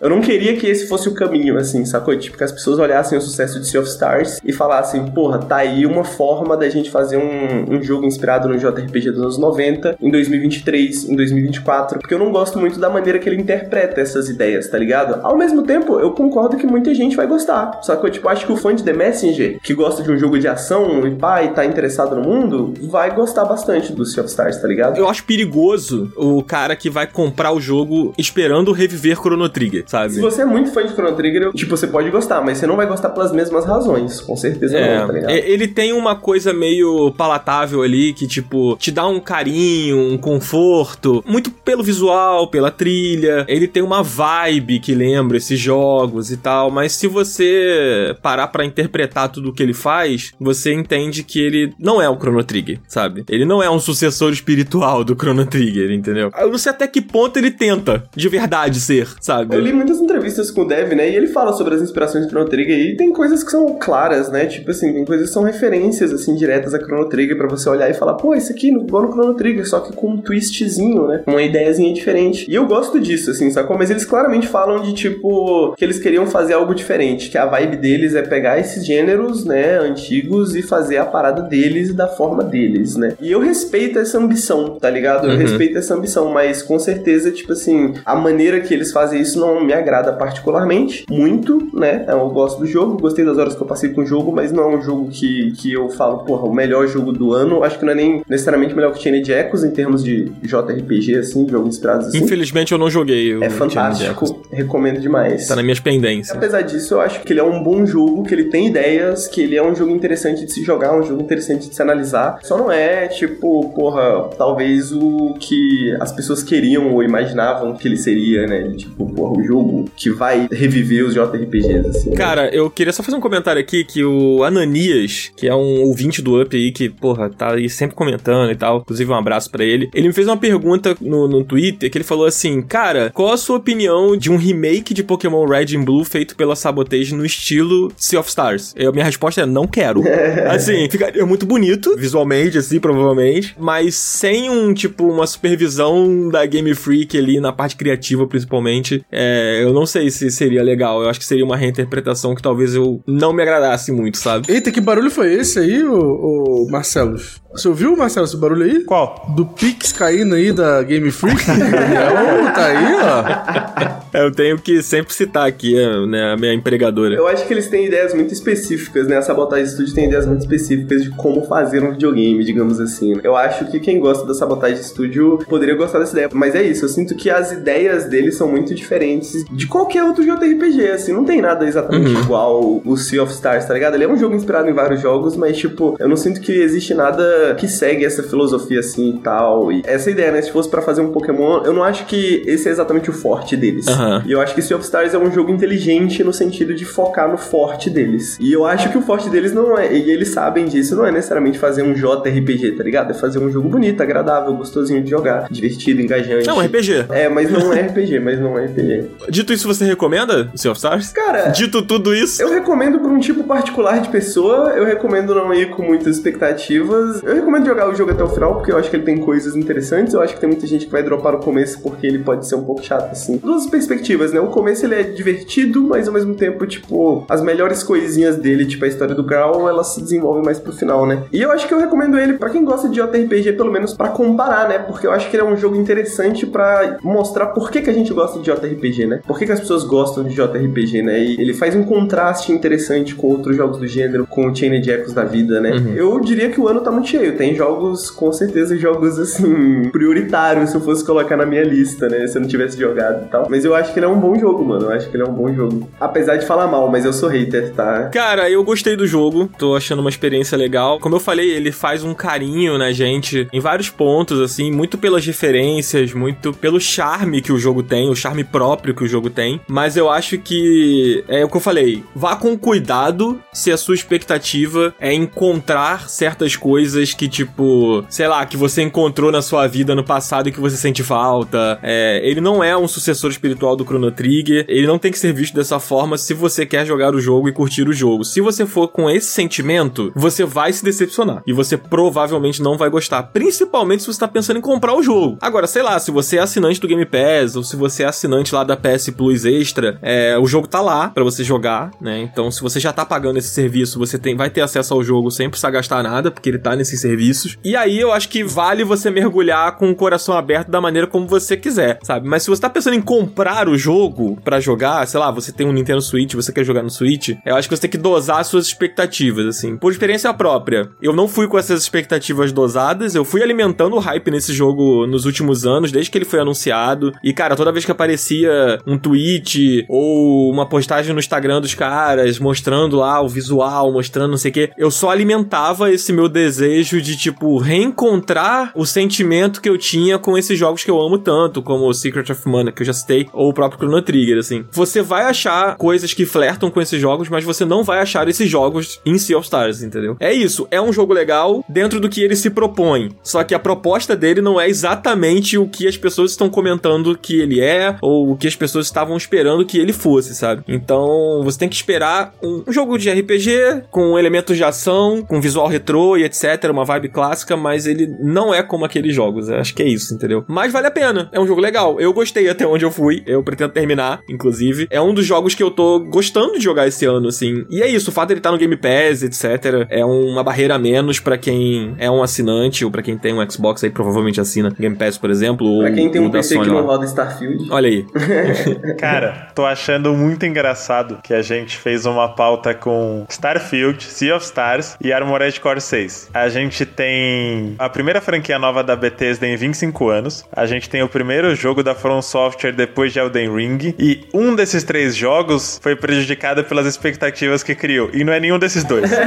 Eu não queria que esse fosse o caminho, assim, sacou? Tipo, que as pessoas olhassem o sucesso de Sea of Stars e falassem, porra, tá aí uma forma da gente fazer um, um jogo inspirado no JRPG dos anos 90, em 2023, em 2024, porque eu não gosto muito da maneira que ele interpreta essas ideias, tá ligado? Ao mesmo tempo, eu concordo que muita gente vai gostar, sacou? Tipo, acho que o fã de The Messenger, que gosta de um jogo de ação e pá, e tá interessado no mundo, vai gostar bastante do Sea of Stars, tá ligado?
Eu acho perigoso o cara que vai comprar o jogo esperando reviver Chrono Trigger, sabe?
Se você é muito fã de Chrono Trigger, tipo, você pode gostar, mas você não vai gostar pelas mesmas razões. Com certeza não, tá ligado?
É, ele tem uma coisa meio palatável ali que, tipo, te dá um carinho, um conforto, muito pelo visual, pela trilha. Ele tem uma vibe que lembra esses jogos e tal, mas se você parar pra interpretar tudo o que ele faz, você entende que ele não é o Chrono Trigger, sabe? Ele não é um sucessor espiritual do Chrono Trigger, entendeu? Eu não sei até que ponto ele tenta, de verdade, ser, sabe?
Eu li muitas entrevistas com o Dev, né? E ele fala sobre as inspirações do Chrono Trigger e tem coisas que são claras, né? Tipo assim, tem coisas que são referências, assim, diretas a Chrono Trigger pra você olhar e falar, pô, isso aqui igual no Chrono Trigger, só que com um twistzinho, né? Uma ideiazinha diferente. E eu gosto disso, assim, sacou? Mas eles claramente falam de, tipo, que eles queriam fazer algo diferente, que a vibe deles é pegar esses gêneros, né, antigos e fazer a parada deles da forma deles, né? E eu respeito essa ambição, tá ligado? Eu
Uhum.
respeito essa ambição, mas com certeza, tipo assim, a maneira que eles fazem isso não me agrada particularmente, muito, né? Eu gosto do jogo, gostei das horas que eu passei com o jogo, mas não é um jogo que, que eu falo, porra, o melhor jogo do ano. Acho que não é nem necessariamente melhor que Chained Echoes em termos de JRPG, assim, de jogos inspirados assim.
Infelizmente eu não joguei o
É fantástico, recomendo demais.
Tá nas minhas pendências.
Apesar disso, eu acho que ele é um bom jogo, que ele tem ideias, que ele é um jogo interessante de se jogar, um jogo interessante de se analisar. Só não é, tipo, porra, talvez o que as pessoas queriam ou imaginavam que ele seria, né? Tipo, porra, o jogo que vai reviver os JRPGs, assim. né?
Cara, eu queria só fazer um comentário aqui que o Ananias, que é um ouvinte do Up aí, que, porra, tá aí sempre comentando e tal, inclusive um abraço pra ele, ele me fez uma pergunta no, no Twitter que ele falou assim, cara, qual a sua opinião de um remake de Pokémon Red and Blue feito pela Sabotage no estilo Sea of Stars? Eu, minha resposta é não quero. assim, ficaria muito bonito, visualmente, assim, provavelmente, mas sem um, tipo, uma supervisão da Game Freak ali na parte criativa, principalmente, é, eu não sei se seria legal. Eu acho que seria uma reinterpretação que talvez eu não me agradasse muito, sabe?
Eita, que barulho foi esse aí, ô, ô Marcelos? Você ouviu, Marcelo, esse barulho aí?
Qual?
Do Pix caindo aí da Game Freak? Daniel, tá aí, ó.
Eu tenho que sempre citar aqui né, a minha empregadora.
Eu acho que eles têm ideias muito específicas, né? A Sabotage Studio tem ideias muito específicas de como fazer um videogame, digamos assim. Eu acho que quem gosta da Sabotage Studio poderia gostar dessa ideia. Mas é isso, eu sinto que as ideias deles são muito diferentes de qualquer outro JRPG, assim. Não tem nada exatamente igual o Sea of Stars, tá ligado? Ele é um jogo inspirado em vários jogos, mas, tipo, eu não sinto que existe nada que segue essa filosofia assim e tal. E essa ideia, né? Se fosse pra fazer um Pokémon, eu não acho que esse é exatamente o forte deles.
Aham.
E eu acho que Sea of Stars é um jogo inteligente no sentido de focar no forte deles. E eu acho que o forte deles não é, e eles sabem disso, não é necessariamente fazer um JRPG, tá ligado? É fazer um jogo bonito, agradável, gostosinho de jogar, divertido, engajante.
Não, RPG.
É, mas não é RPG, mas não é RPG.
Dito isso, você recomenda Sea of Stars?
Cara,
Dito tudo isso,
eu recomendo pra um tipo particular de pessoa, eu recomendo não ir com muitas expectativas. Eu recomendo jogar o jogo até o final, porque eu acho que ele tem coisas interessantes. Eu acho que tem muita gente que vai dropar no começo porque ele pode ser um pouco chato, assim. Duas perspectivas, né? O começo ele é divertido, mas ao mesmo tempo, tipo, as melhores coisinhas dele, tipo a história do Grau, elas se desenvolvem mais pro final, né? E eu acho que eu recomendo ele pra quem gosta de JRPG, pelo menos pra comparar, né? Porque eu acho que ele é um jogo interessante pra mostrar por que, que a gente gosta de JRPG, né? Por que, que as pessoas gostam de JRPG, né? E ele faz um contraste interessante com outros jogos do gênero, com o Chained Echoes da vida, né? Eu diria que o ano tá muito Tem jogos, com certeza, jogos assim, prioritários se eu fosse colocar na minha lista, né? Se eu não tivesse jogado e tal. Mas eu acho que ele é um bom jogo, mano. Eu acho que ele é um bom jogo. Apesar de falar mal, mas eu sou hater, tá?
Cara, eu gostei do jogo, tô achando uma experiência legal. Como eu falei, ele faz um carinho na gente em vários pontos, assim, muito pelas referências, muito pelo charme que o jogo tem, o charme próprio que o jogo tem. Mas eu acho que é o que eu falei, vá com cuidado se a sua expectativa é encontrar certas coisas que, tipo, sei lá, que você encontrou na sua vida no passado e que você sente falta. É, ele não é um sucessor espiritual do Chrono Trigger, ele não tem que ser visto dessa forma se você quer jogar o jogo e curtir o jogo. Se você for com esse sentimento, você vai se decepcionar. E você provavelmente não vai gostar. Principalmente se você tá pensando em comprar o jogo. Agora, sei lá, se você é assinante do Game Pass, ou se você é assinante lá da PS Plus Extra, é, o jogo tá lá pra você jogar, né? Então, se você já tá pagando esse serviço, você tem, vai ter acesso ao jogo sem precisar gastar nada, porque ele tá serviços. E aí eu acho que vale você mergulhar com o coração aberto da maneira como você quiser, sabe? Mas se você tá pensando em comprar o jogo pra jogar, sei lá, você tem um Nintendo Switch, você quer jogar no Switch, eu acho que você tem que dosar as suas expectativas, assim. Por experiência própria, eu não fui com essas expectativas dosadas, eu fui alimentando o hype nesse jogo nos últimos anos, desde que ele foi anunciado. E, cara, toda vez que aparecia um tweet ou uma postagem no Instagram dos caras mostrando lá o visual, mostrando não sei o quê, eu só alimentava esse meu desejo de, tipo, reencontrar o sentimento que eu tinha com esses jogos que eu amo tanto, como o Secret of Mana, que eu já citei, ou o próprio Chrono Trigger, assim. Você vai achar coisas que flertam com esses jogos, mas você não vai achar esses jogos em Sea of Stars, entendeu? É isso, é um jogo legal dentro do que ele se propõe. Só que a proposta dele não é exatamente o que as pessoas estão comentando que ele é, ou o que as pessoas estavam esperando que ele fosse, sabe? Então, você tem que esperar um, um jogo de RPG com elementos de ação, com visual retrô e etc, uma vibe clássica, mas ele não é como aqueles jogos. Eu acho que é isso, entendeu? Mas vale a pena. É um jogo legal. Eu gostei até onde eu fui. Eu pretendo terminar, inclusive. É um dos jogos que eu tô gostando de jogar esse ano, assim. E é isso, o fato dele estar tá no Game Pass, etc, é uma barreira a menos para quem é um assinante ou para quem tem um Xbox aí provavelmente assina Game Pass, por exemplo,
Pra quem tem um PC
Sony
que não roda Starfield.
Olha aí.
Cara, tô achando muito engraçado que a gente fez uma pauta com Starfield, Sea of Stars e Armored Core 6. A gente tem a primeira franquia nova da Bethesda em 25 anos. A gente tem o primeiro jogo da From Software depois de Elden Ring. E um desses três jogos foi prejudicado pelas expectativas que criou. E não é nenhum desses dois.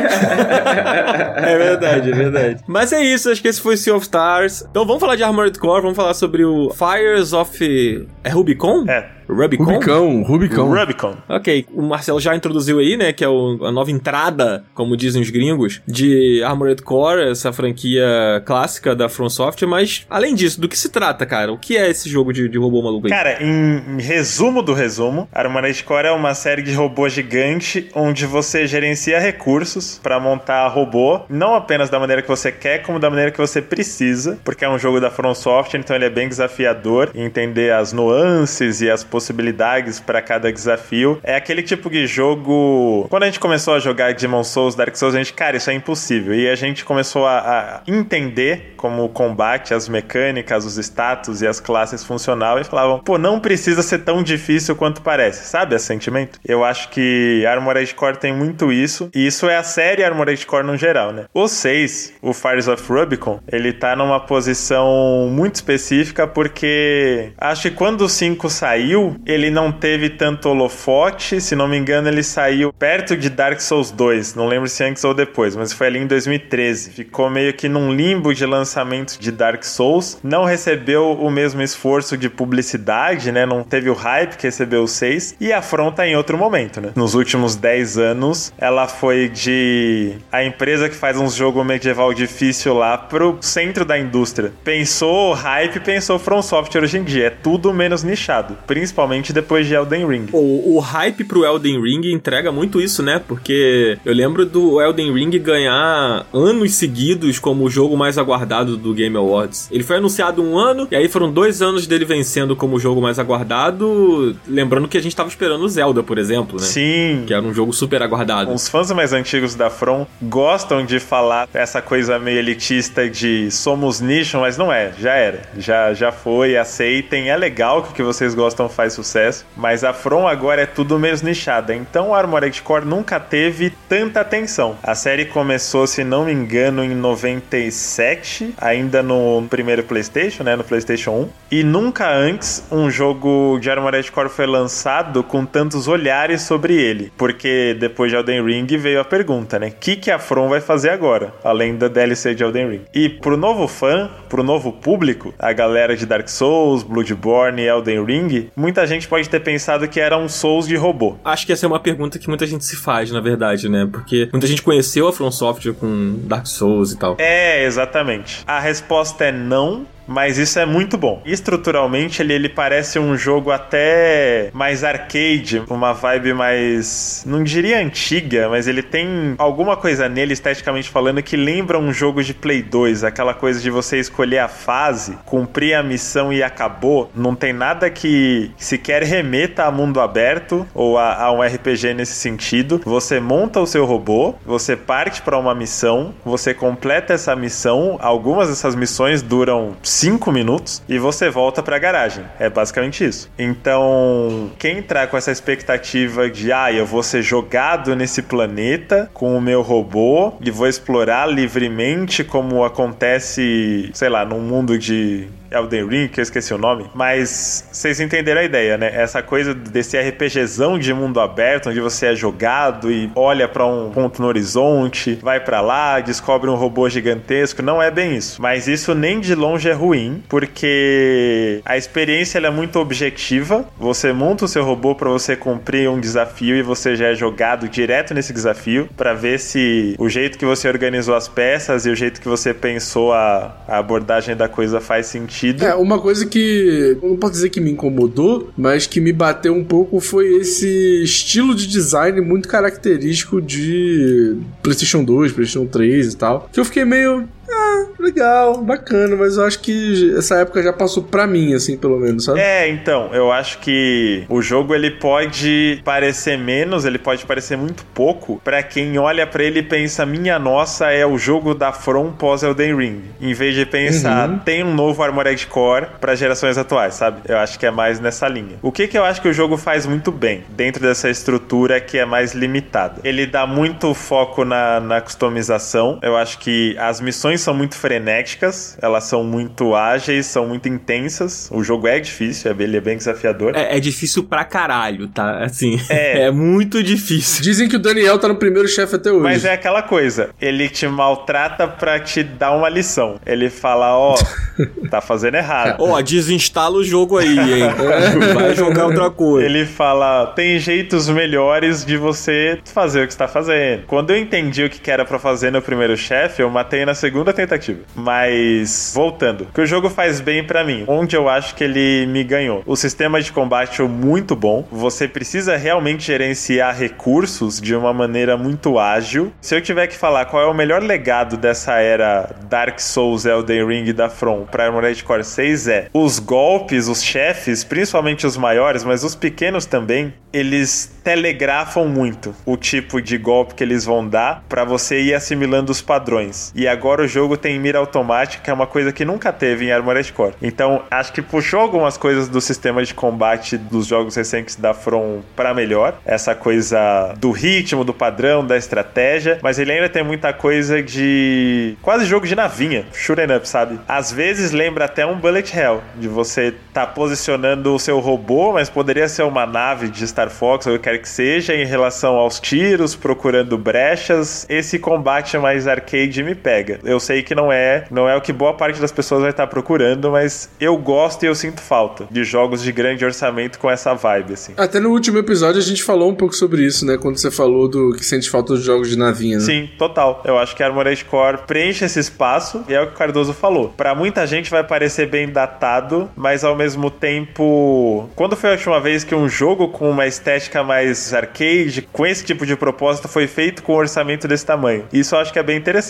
É verdade, é verdade. Mas é isso, acho que esse foi Sea of Stars. Então vamos falar de Armored Core, vamos falar sobre o Fires of... É Rubicon?
é.
Rubicon?
Rubicão, Rubicão.
Rubicon.
Ok, o Marcelo já introduziu aí, né, que é o- a nova entrada, como dizem os gringos, de Armored Core, essa franquia clássica da From Software, mas além disso, do que se trata, cara? O que é esse jogo de, de robô maluco aí?
Cara, em, em resumo do resumo, Armored Core é uma série de robô gigante onde você gerencia recursos pra montar robô, não apenas da maneira que você quer, como da maneira que você precisa, porque é um jogo da From Software, então ele é bem desafiador em entender as nuances e as possibilidades pra cada desafio. É aquele tipo de jogo. Quando a gente começou a jogar Demon Souls, Dark Souls, a gente, cara, isso é impossível. E a gente começou a, a entender como o combate, as mecânicas, os status e as classes funcionavam e falavam, pô, não precisa ser tão difícil quanto parece. Sabe esse sentimento? Eu acho que Armored Core tem muito isso. E isso é a série Armored Core no geral, né? O 6, o Fires of Rubicon, ele tá numa posição muito específica porque acho que quando o 5 saiu, ele não teve tanto holofote. Se não me engano, ele saiu perto de Dark Souls 2. Não lembro se antes ou depois, mas foi ali em 2013. Ficou meio que num limbo de lançamento de Dark Souls. Não recebeu o mesmo esforço de publicidade, né? Não teve o hype que recebeu o 6. E a From tá em outro momento, né? Nos últimos 10 anos, ela foi de a empresa que faz uns jogos medieval difícil lá pro centro da indústria. Pensou hype, pensou From Software hoje em dia. É tudo menos nichado. Principalmente depois de Elden Ring.
O, o hype pro Elden Ring entrega muito isso, né? Porque eu lembro do Elden Ring ganhar anos seguidos como o jogo mais aguardado do Game Awards. Ele foi anunciado um ano, e aí foram dois anos dele vencendo como o jogo mais aguardado. Lembrando que a gente tava esperando o Zelda, por exemplo, né?
Sim.
Que era um jogo super aguardado.
Os fãs mais antigos da From gostam de falar essa coisa meio elitista de somos nicho, mas não é, já era. Já, já foi, aceitem. É legal que o que vocês gostam faz sucesso, mas a From agora é tudo menos nichada. Então o Armored Core nunca teve tanta atenção. A série começou, se não me engano, em 97, ainda no primeiro PlayStation, né, no PlayStation 1, e nunca antes um jogo de Armored Core foi lançado com tantos olhares sobre ele, porque depois de Elden Ring veio a pergunta, né? O que, que a From vai fazer agora, além da DLC de Elden Ring? E pro novo fã, pro novo público, a galera de Dark Souls, Bloodborne e Elden Ring, muita gente pode ter pensado que era um Souls de robô.
Acho que essa é uma pergunta que muita gente se faz, na verdade, né? Porque muita gente conheceu a From Software com Dark Souls e tal.
É, exatamente. A resposta é não. Mas isso é muito bom. Estruturalmente, ele, ele parece um jogo até mais arcade, uma vibe mais. não diria antiga, mas ele tem alguma coisa nele, esteticamente falando, que lembra um jogo de Play 2. Aquela coisa de você escolher a fase, cumprir a missão e acabou. Não tem nada que sequer remeta a mundo aberto ou a, a um RPG nesse sentido. Você monta o seu robô, você parte para uma missão, você completa essa missão. Algumas dessas missões duram 5 minutos e você volta pra garagem. É basicamente isso. Então, quem entrar com essa expectativa de, ah, eu vou ser jogado nesse planeta com o meu robô e vou explorar livremente como acontece, sei lá, num mundo de Elden Ring, que eu esqueci o nome, mas vocês entenderam a ideia, né? Essa coisa desse RPGzão de mundo aberto, onde você é jogado e olha para um ponto no horizonte, vai para lá, descobre um robô gigantesco, não é bem isso. Mas isso nem de longe é ruim, porque a experiência é muito objetiva. Você monta o seu robô para você cumprir um desafio e você já é jogado direto nesse desafio para ver se o jeito que você organizou as peças e o jeito que você pensou a, a abordagem da coisa faz sentido.
É, uma coisa que não posso dizer que me incomodou, mas que me bateu um pouco foi esse estilo de design muito característico de PlayStation 2, PlayStation 3 e tal. Que eu fiquei meio. Ah, legal, bacana, mas eu acho que essa época já passou pra mim, assim, pelo menos, sabe?
É, então, eu acho que o jogo ele pode parecer menos, ele pode parecer muito pouco pra quem olha pra ele e pensa, minha nossa, é o jogo da From pós Elden Ring. Em vez de pensar,
Uhum.
tem um novo Armored Core para gerações atuais, sabe? Eu acho que é mais nessa linha. O que que eu acho que o jogo faz muito bem dentro dessa estrutura que é mais limitada? Ele dá muito foco na, na customização. Eu acho que as missões são muito frenéticas, elas são muito ágeis, são muito intensas. O jogo é difícil, é- ele é bem desafiador.
É, é difícil pra caralho, tá? Assim,
É.
é muito difícil.
Dizem que o Daniel tá no primeiro chefe até hoje.
Mas é aquela coisa, ele te maltrata pra te dar uma lição. Ele fala, ó, tá fazendo errado.
Ó, desinstala o jogo aí, hein? Vai jogar outra coisa.
Ele fala: tem jeitos melhores de você fazer o que está fazendo. Quando eu entendi o que que era pra fazer no primeiro chefe, eu matei na segunda tentativa. Mas, voltando, o que o jogo faz bem pra mim, onde eu acho que ele me ganhou. O sistema de combate é muito bom. Você precisa realmente gerenciar recursos de uma maneira muito ágil. Se eu tiver que falar qual é o melhor legado dessa era Dark Souls, Elden Ring da From pra Armored Core 6 é os golpes, os chefes, principalmente os maiores, mas os pequenos também, eles telegrafam muito o tipo de golpe que eles vão dar pra você ir assimilando os padrões. E agora o jogo tem mira automática, que é uma coisa que nunca teve em Armored Core. Então, acho que puxou algumas coisas do sistema de combate dos jogos recentes da From pra melhor. Essa coisa do ritmo, do padrão, da estratégia, mas ele ainda tem muita coisa de quase jogo de navinha, shooting up, sabe? Às vezes lembra até um Bullet Hell, de você tá posicionando o seu robô, mas poderia ser uma nave de Star Fox ou o que quer que seja, em relação aos tiros, procurando brechas. Esse combate mais arcade me pega. Eu sei que não é, não é o que boa parte das pessoas vai estar procurando, mas eu gosto e eu sinto falta de jogos de grande orçamento com essa vibe assim.
Até no último episódio a gente falou um pouco sobre isso, né? Quando você falou do que sente falta dos jogos de navinha, né?
Sim, total. Eu acho que a Armored Core preenche esse espaço e é o que o Cardoso falou. Pra muita gente vai parecer bem datado, mas ao mesmo tempo, quando foi a última vez que um jogo com uma estética mais arcade, com esse tipo de proposta, foi feito com um orçamento desse tamanho? Isso eu acho que é bem interessante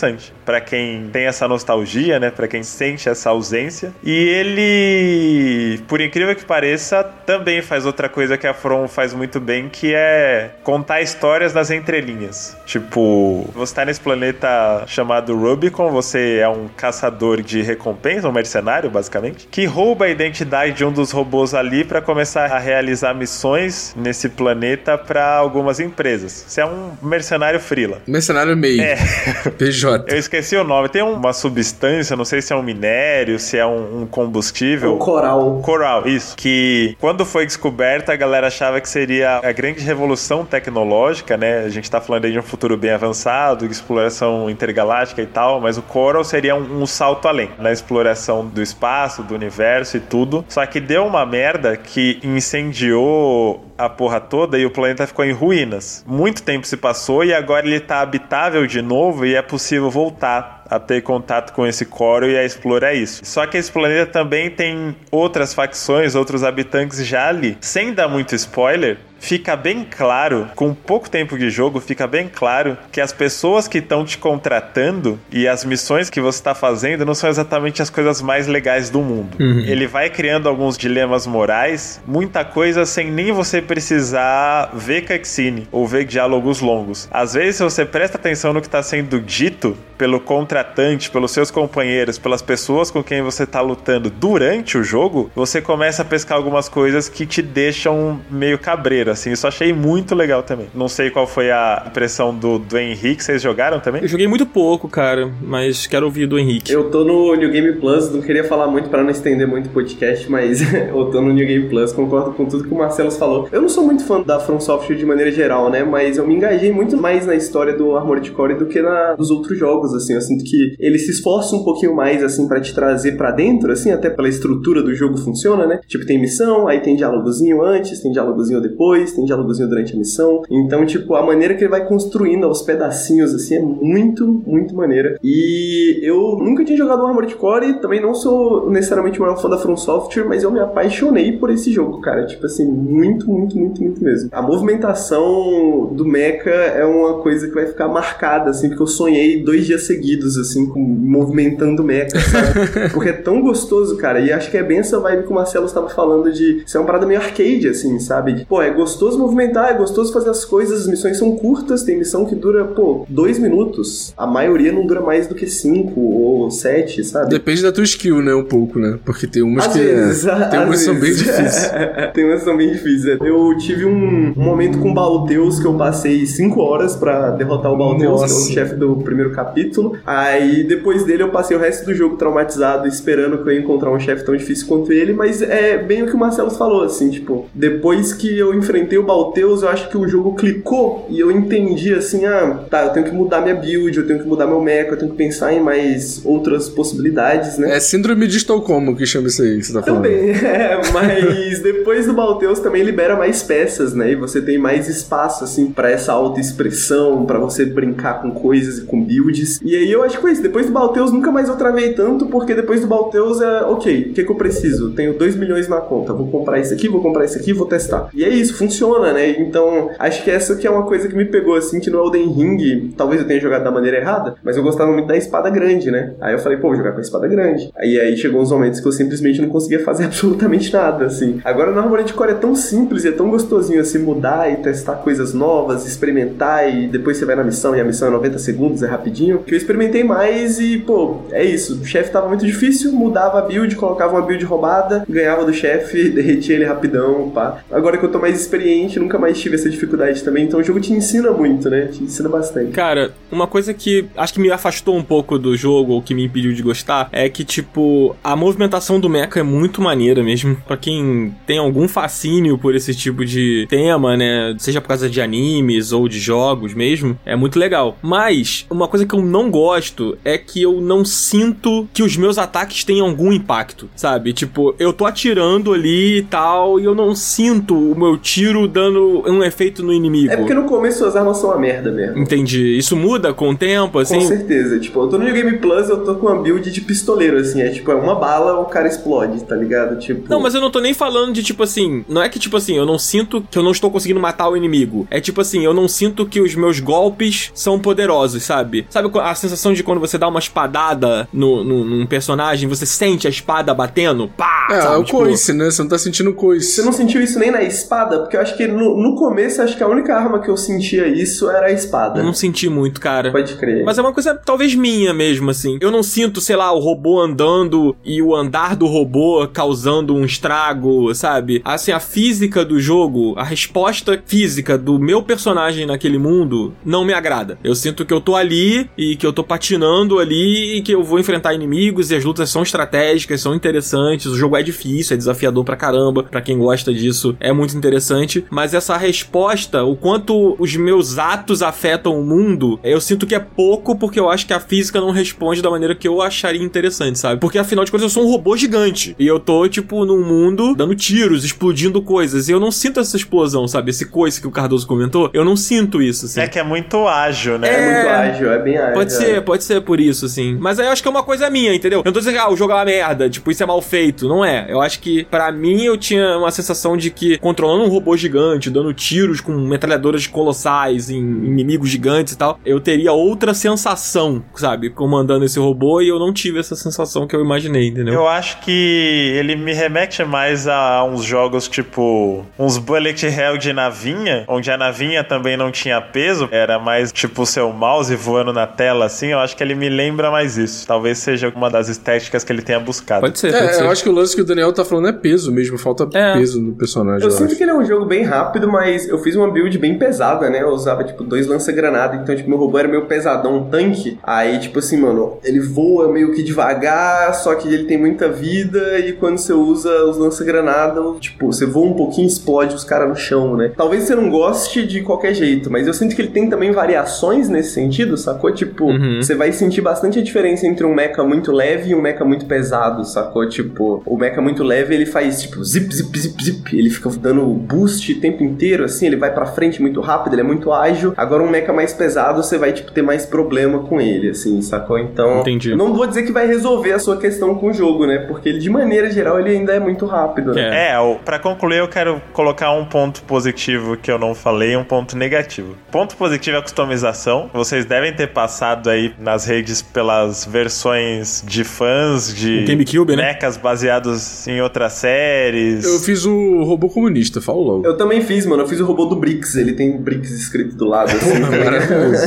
Pra quem tem essa nostalgia, né? Pra quem sente essa ausência. E ele, por incrível que pareça, também faz outra coisa que a From faz muito bem, que é contar histórias nas entrelinhas. Tipo, você tá nesse planeta chamado Rubicon, você é um caçador de recompensa, um mercenário, basicamente, que rouba a identidade de um dos robôs ali pra começar a realizar missões nesse planeta pra algumas empresas. Você é um mercenário frila.
Mercenário meio.
É.
PJ.
Eu esqueci o nome. Tem uma substância, não sei se é um minério, se é um, um combustível.
O coral.
Coral, isso. Que quando foi descoberta, a galera achava que seria a grande revolução tecnológica, né? A gente tá falando aí de um futuro bem avançado, de exploração intergaláctica e tal, mas o Coral seria um, um salto além na exploração do espaço, do universo e tudo. Só que deu uma merda que incendiou a porra toda e o planeta ficou em ruínas. Muito tempo se passou e agora ele tá habitável de novo e é possível voltar a ter contato com esse coro e a explorar isso. Só que esse planeta também tem outras facções, outros habitantes já ali. Sem dar muito spoiler, fica bem claro, com pouco tempo de jogo, fica bem claro que as pessoas que estão te contratando e as missões que você está fazendo não são exatamente as coisas mais legais do mundo. Ele vai criando alguns dilemas morais, muita coisa sem nem você precisar ver cutscene ou ver diálogos longos. Às vezes, se você presta atenção no que está sendo dito pelo contratante, pelos seus companheiros, pelas pessoas com quem você está lutando durante o jogo, você começa a pescar algumas coisas que te deixam meio cabreira, assim. Isso eu achei muito legal também. Não sei qual foi a impressão do, do Henrique, vocês jogaram também?
Eu joguei muito pouco, cara, mas quero ouvir do Henrique.
Eu tô no New Game Plus, não queria falar muito pra não estender muito o podcast, mas eu tô no New Game Plus, concordo com tudo que o Marcelo falou. Eu não sou muito fã da From Software de maneira geral, né? Mas eu me engajei muito mais na história do Armored Core do que na, dos outros jogos, assim. Eu sinto que ele se esforça um pouquinho mais, assim, para te trazer para dentro, assim, até pela estrutura do jogo funciona, né? Tipo, tem missão, aí tem diálogozinho antes, tem diálogozinho depois, tem diálogozinho durante a missão. Então, tipo, a maneira que ele vai construindo aos pedacinhos, assim, é muito, muito maneira. E eu nunca tinha jogado um Armored Core, também não sou necessariamente o maior fã da From Software, mas eu me apaixonei por esse jogo, cara. Tipo assim, muito, muito, muito, muito mesmo. A movimentação do mecha é uma coisa que vai ficar marcada, assim, porque eu sonhei dois dias seguidos, assim, com, movimentando o mecha, sabe? porque é tão gostoso, cara. E acho que é bem essa vibe que o Marcelo estava falando de ser uma parada meio arcade, assim, sabe? Pô, é gostoso movimentar, é gostoso fazer as coisas, as missões são curtas, tem missão que dura, pô, dois minutos. A maioria não dura mais do que cinco ou sete, sabe?
Depende da tua skill, né? Um pouco, né? Porque tem umas
Às
que.
vezes,
tem
às
umas que são bem difíceis.
tem umas que são bem difíceis. Eu tive um, um momento com o Balteus que eu passei 5 horas pra derrotar o Balteus, que é o
Nossa.
chefe do primeiro capítulo. Aí depois dele eu passei o resto do jogo traumatizado, esperando que eu ia encontrar um chefe tão difícil quanto ele. Mas é bem o que o Marcelo falou, assim, tipo, depois que eu enfrentei o Balteus, eu acho que o jogo clicou e eu entendi assim, ah, tá, eu tenho que mudar minha build, eu tenho que mudar meu mecha, eu tenho que pensar em mais outras possibilidades, né?
É síndrome de Estocolmo que chama isso aí que você tá falando.
Também, é, mas depois do Balteus também libera mais peças, né? E você tem mais espaço, assim, pra essa autoexpressão, pra você brincar com coisas e com builds. E aí eu acho que foi isso. Depois do Balteus nunca mais eu travei tanto, porque depois do Balteus é, ok, o que, que eu preciso? Tenho 2 milhões na conta, vou comprar isso aqui, vou comprar isso aqui, vou testar. E é isso, funciona, né? Então, acho que essa que é uma coisa que me pegou, assim, que no Elden Ring, talvez eu tenha jogado da maneira errada, mas eu gostava muito da espada grande, né? Aí eu falei, pô, vou jogar com a espada grande. Aí aí chegou uns momentos que eu simplesmente não conseguia fazer absolutamente nada, assim. Agora no Armored Core é tão simples e é tão gostosinho, assim, mudar e testar coisas novas, experimentar e depois você vai na missão e a missão é 90 segundos, é rapidinho. Que eu experimentei mais e, pô, é isso. O chefe tava muito difícil, mudava a build, colocava uma build roubada, ganhava do chefe, derretia ele rapidão, pá. Agora que eu tô mais experiente, nunca mais tive essa dificuldade também, então o jogo te ensina muito, né? Te ensina bastante.
Cara, uma coisa que acho que me afastou um pouco do jogo, ou que me impediu de gostar, é que, tipo, a movimentação do mecha é muito maneira mesmo. Pra quem tem algum fascínio por esse tipo de tema, né? Seja por causa de animes ou de jogos mesmo, é muito legal. Mas, uma coisa que eu não gosto é que eu não sinto que os meus ataques têm algum impacto, sabe? Tipo, eu tô atirando ali e tal, e eu não sinto o meu tiro dando um efeito no inimigo.
É porque no começo suas armas são uma merda mesmo.
Entendi. Isso muda com o tempo, assim?
Com certeza. Tipo, eu tô no New Game Plus, eu tô com uma build de pistoleiro, assim. É tipo, é uma bala, o cara explode, tá ligado? Tipo.
Não, mas eu não tô nem falando de tipo assim. Não é que tipo assim, eu não sinto que eu não estou conseguindo matar o inimigo. É tipo assim, eu não sinto que os meus golpes são poderosos, sabe? Sabe a sensação de quando você dá uma espadada no, no, num personagem, você sente a espada batendo? Pá!
É,
sabe?
é o
Tipo,
coice, né? Você não tá sentindo coice.
Você não sentiu isso nem na espada? Porque eu acho que no, no começo, acho que a única arma que eu sentia isso era a espada.
Eu não senti muito, cara.
Pode crer.
Mas é uma coisa talvez minha mesmo, assim. Eu não sinto, sei lá, o robô andando e o andar do robô causando um estrago, sabe? Assim, a física do jogo, a resposta física do meu personagem naquele mundo não me agrada. Eu sinto que eu tô ali e que eu tô patinando ali e que eu vou enfrentar inimigos e as lutas são estratégicas, são interessantes. O jogo é difícil, é desafiador pra caramba. Pra quem gosta disso, é muito interessante. Mas essa resposta, o quanto os meus atos afetam o mundo, eu sinto que é pouco porque eu acho que a física não responde da maneira que eu acharia interessante, sabe? Porque afinal de contas eu sou um robô gigante e eu tô, tipo, num mundo dando tiros, explodindo coisas. E eu não sinto essa explosão, sabe? Esse coice que o Cardoso comentou, eu não sinto isso, assim.
É que é muito ágil, né?
É muito ágil, é bem ágil.
Pode
é.
ser, pode ser por isso, assim. Mas aí eu acho que é uma coisa minha, entendeu? Eu não tô dizendo que ah, o jogo é uma merda, tipo, isso é mal feito. Não é. Eu acho que, pra mim, eu tinha uma sensação de que controlando um robô gigante, dando tiros com metralhadoras colossais em inimigos gigantes e tal, eu teria outra sensação, sabe? Comandando esse robô e eu não tive essa sensação que eu imaginei, entendeu?
Eu acho que ele me remete mais a uns jogos tipo uns bullet hell de navinha, onde a navinha também não tinha peso, era mais tipo o seu mouse voando na tela assim. Eu acho que ele me lembra mais isso. Talvez seja uma das estéticas que ele tenha buscado.
Pode ser, pode
É,
ser.
eu acho que o lance que o Daniel tá falando é peso mesmo, falta
É.
peso no personagem.
Eu
Eu,
sinto
acho.
que ele é um jogo jogo bem rápido, mas eu fiz uma build bem pesada, né? Eu usava, tipo, dois lança-granada, então, tipo, meu robô era meio pesadão, um tanque. Aí, tipo assim, mano, ele voa meio que devagar, só que ele tem muita vida, e quando você usa os lança-granada, tipo, você voa um pouquinho explode os caras no chão, né? Talvez você não goste de qualquer jeito, mas eu sinto que ele tem também variações nesse sentido, sacou? Tipo,
Uhum.
você vai sentir bastante a diferença entre um mecha muito leve e um mecha muito pesado, sacou? Tipo, o mecha muito leve, ele faz, tipo, zip, zip, zip, zip, ele fica dando boost o tempo inteiro, assim, ele vai pra frente muito rápido, ele é muito ágil. Agora um mecha mais pesado, você vai, tipo, ter mais problema com ele, assim, sacou? Então,
Entendi.
não vou dizer que vai resolver a sua questão com o jogo, né? Porque ele, de maneira geral, ele ainda é muito rápido, né?
É.
É, pra concluir, eu quero colocar um ponto positivo que eu não falei e um ponto negativo. Ponto positivo é a customização. Vocês devem ter passado aí nas redes pelas versões de fãs de
GameCube, né?
mechas baseados em outras séries.
Eu fiz o robô comunista, falo logo.
Eu também fiz, mano. Eu fiz o robô do Brix. Ele tem Brix escrito do lado, assim.
Maravilhoso.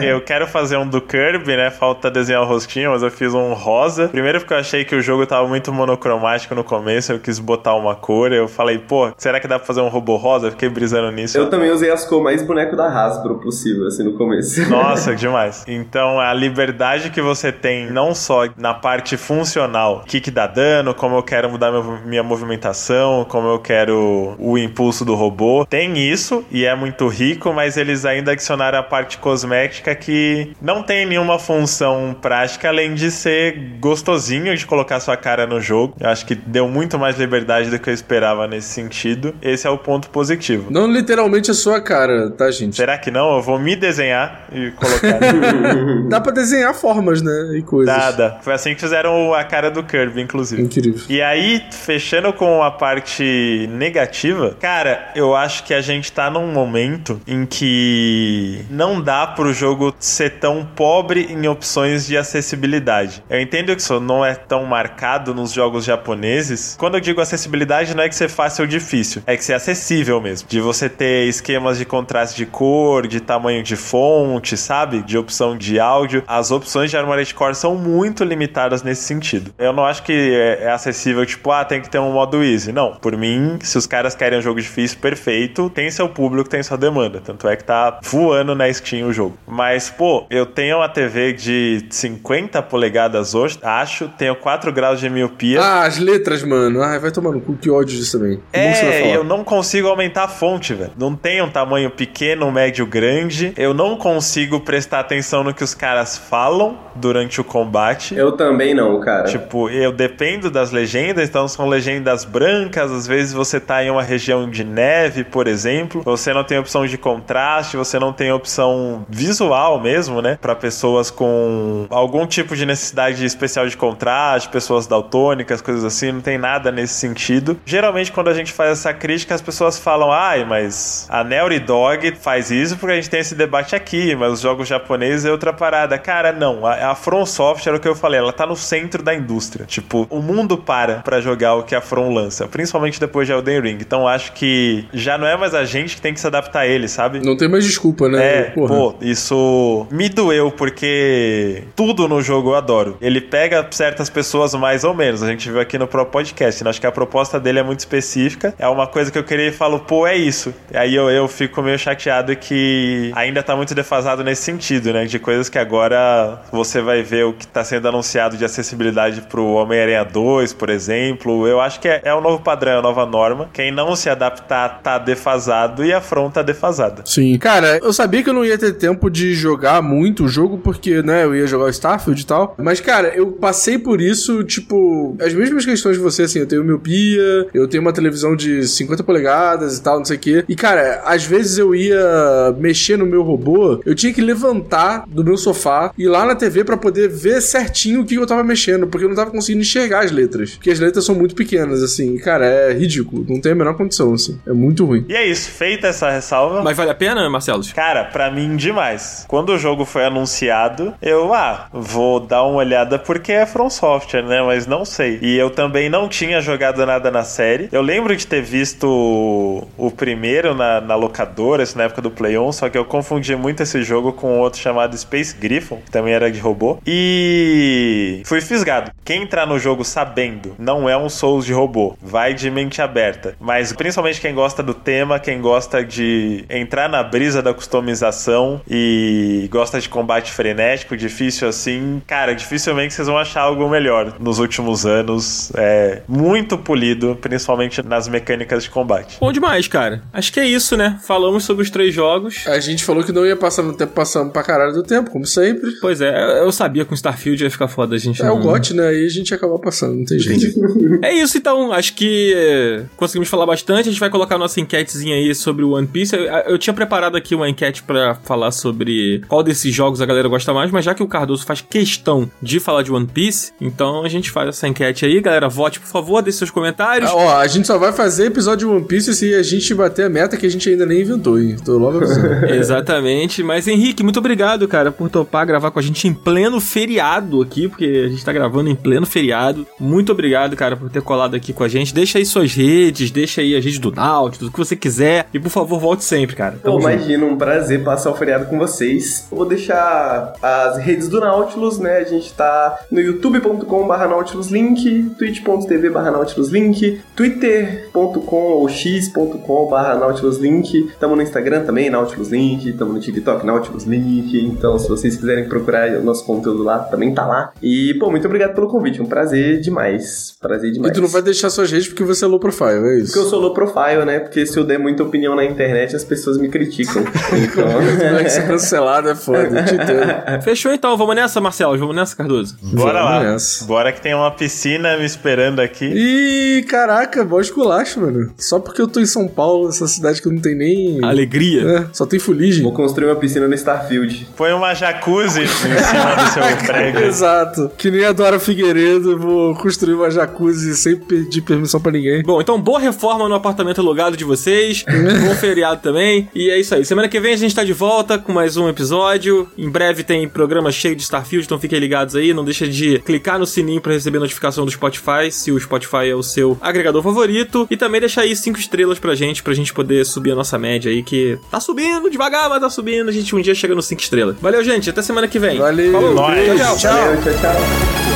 Eu quero fazer um do Kirby, né? Falta desenhar o rostinho, mas eu fiz um rosa. Primeiro porque eu achei que o jogo tava muito monocromático no começo, eu quis botar uma cor. Eu falei, pô, será que dá pra fazer um robô rosa? Eu fiquei brisando nisso.
Eu também usei as cores mais boneco da Hasbro possível, assim, no começo.
Nossa, demais. Então, a liberdade que você tem, não só na parte funcional, o que, que dá dano, como eu quero mudar minha movimentação, como eu quero o impulso do robô, tem isso e é muito rico, mas eles ainda adicionaram a parte cosmética que não tem nenhuma função prática além de ser gostosinho de colocar sua cara no jogo. Eu acho que deu muito mais liberdade do que eu esperava nesse sentido. Esse é o ponto positivo.
Não literalmente a sua cara, tá, gente?
Será que não? Eu vou me desenhar e colocar.
Dá pra desenhar formas, né? E coisas.
Nada. Foi assim que fizeram a cara do Kirby, inclusive.
Incrível.
E aí, fechando com a parte negativa, cara, eu acho que a gente tá num momento em que não dá pro jogo ser tão pobre em opções de acessibilidade. Eu entendo que isso não é tão marcado nos jogos japoneses. Quando eu digo acessibilidade, não é que ser fácil ou difícil, é que ser acessível mesmo. De você ter esquemas de contraste de cor, de tamanho de fonte, sabe? De opção de áudio. As opções de Armored Core são muito limitadas nesse sentido. Eu não acho que é é acessível, tipo, ah, tem que ter um modo easy. Não, por mim, se os caras querem um jogo difícil, perfeito, tem seu público, tem sua demanda. Tanto é que tá voando na Steam o jogo. Mas, pô, eu tenho uma TV de 50 polegadas hoje, acho, tenho 4 graus de miopia.
Ah, as letras, mano. Ai, vai tomar no cu, que ódio disso também.
É, eu não consigo aumentar a fonte, velho. Não tem um tamanho pequeno, médio, grande. Eu não consigo prestar atenção no que os caras falam durante o combate.
Eu também não, cara.
Tipo, eu dependo das legendas, então são legendas brancas. Às vezes você tá em uma região de neve, por exemplo. Você não tem opção de contraste, você não tem opção visual mesmo, né? Pra pessoas com algum tipo de necessidade especial de contraste, pessoas daltônicas, coisas assim. Não tem nada nesse sentido. Geralmente, quando a gente faz essa crítica, as pessoas falam: ai, mas a Naughty Dog faz isso porque a gente tem esse debate aqui, mas os jogos japoneses é outra parada. Cara, não. A, a From Software, o que eu falei, ela tá no centro da indústria. Tipo, o mundo para pra jogar o que a From lança, principalmente depois de Elden Ring. Então acho que já não é mais a gente que tem que se adaptar a ele, sabe?
Não tem mais desculpa, né?
É,
Porra.
pô, isso me doeu porque tudo no jogo eu adoro. Ele pega certas pessoas mais ou menos. A gente viu aqui no Pro Podcast. né? Acho que a proposta dele é muito específica. É uma coisa que eu queria e falo, pô, é isso. Aí eu, eu fico meio chateado que ainda tá muito defasado nesse sentido, né? De coisas que agora você vai ver o que tá sendo anunciado de acessibilidade pro Homem-Aranha 2, por exemplo. Eu acho que é, é o novo padrão, é a nova norma. Quem não se adaptar tá defasado e a From tá defasada.
Sim. Cara, eu sabia que eu não ia ter tempo de jogar muito o jogo, porque, né, eu ia jogar o Starfield e tal. Mas, cara, eu passei por isso, tipo, as mesmas questões de você, assim, eu tenho miopia, eu tenho uma televisão de 50 polegadas e tal, não sei o quê. E, cara, às vezes eu ia mexer no meu robô, eu tinha que levantar do meu sofá e ir lá na TV pra poder ver certinho o que eu tava mexendo, porque eu não tava conseguindo enxergar as letras. Porque as letras são muito pequenas, assim. Cara, é ridículo. Não tem a menor condição, assim. É muito ruim.
E é isso, feita essa ressalva.
Mas vale a pena, Marcelo?
Cara, pra mim, demais. Quando o jogo foi anunciado, eu, ah, vou dar uma olhada porque é From Software, né? Mas não sei. E eu também não tinha jogado nada na série. Eu lembro de ter visto o, o primeiro na, na locadora, isso na época do Play 1, só que eu confundi muito esse jogo com outro chamado Space Griffon, que também era de robô. E fui fisgado. Quem entrar no jogo sabendo não é um Souls de robô, vai de mente aberta, mas principalmente quem gosta do tema, quem gosta de entrar na brisa da customização e gosta de combate frenético, difícil assim. Cara, dificilmente vocês vão achar algo melhor nos últimos anos. É muito polido, principalmente nas mecânicas de combate.
Bom demais, cara. Acho que é isso, né? Falamos sobre os três jogos.
A gente falou que não ia passar no tempo, passando pra caralho do tempo, como sempre.
Pois é, eu sabia que com Starfield ia ficar foda a gente.
É
não...
o GOT, né? Aí a gente acabou passando, não tem jeito.
É isso então, acho que conseguimos falar bastante. A gente vai colocar nossa enquetezinha aí sobre o One Piece. Eu, eu tinha preparado aqui uma enquete pra falar sobre qual desses jogos a galera gosta mais, mas já que o Cardoso faz questão de falar de One Piece, então a gente faz essa enquete aí. Galera, vote, por favor, deixe seus comentários.
Ah, ó, a gente só vai fazer episódio de One Piece se a gente bater a meta que a gente ainda nem inventou, hein? Tô logo avisando.
Exatamente. Mas, Henrique, muito obrigado, cara, por topar gravar com a gente em pleno feriado aqui, porque a gente tá gravando em pleno feriado. Muito obrigado, cara, por ter colado aqui com a gente. Deixa aí suas redes, deixa aí a rede do Nautilus, o que você quiser. E, por favor, volte sempre, cara.
Pô,
Tamo junto.
imagina, um prazer passar o feriado com vocês. Vou deixar as redes do Nautilus, né? A gente tá no youtube.com barra Nautilus Link, twitch.tv barra Nautilus Link, twitter.com ou x.com barra Nautilus Link. Tamo no Instagram também, Nautilus Link. Tamo no TikTok, Nautilus Link. Então, se vocês quiserem procurar o nosso conteúdo lá, também tá lá. E, pô, muito obrigado pelo convite. Um prazer demais. Prazer
E
demais.
tu não vai deixar suas redes porque você é low profile, é isso?
Porque eu sou low profile, né? Porque se eu der muita opinião na internet, as pessoas me criticam. Então...
Vai ser cancelado, é foda.
Fechou então, vamos nessa, Marcelo? Vamos nessa, Cardoso?
Bora
Vamos
lá.
nessa.
Bora que tem uma piscina me esperando aqui.
Ih, caraca, bom esculacho, mano. Só porque eu tô em São Paulo, essa cidade que não tem nem.
Alegria.
É, só tem fuligem.
Vou construir uma piscina no Starfield.
Põe uma jacuzzi em cima do seu prédio.
Exato. Que nem a Dora Figueiredo, eu vou construir uma jacuzzi sem pedir permissão pra ninguém.
Bom, então boa reforma no apartamento alugado de vocês. bom feriado também. E é isso aí. Semana que vem a gente tá de volta com mais um episódio. Em breve tem programa cheio de Starfield, então fiquem ligados aí. Não deixa de clicar no sininho pra receber notificação do Spotify, se o Spotify é o seu agregador favorito. E também deixar aí cinco estrelas pra gente, pra gente poder subir a nossa média aí, que tá subindo devagar, mas tá subindo. A gente um dia chega nos cinco estrelas. Valeu, gente. Até semana que vem.
Valeu.
Falou. Tchau, tchau.
Valeu, tchau, tchau.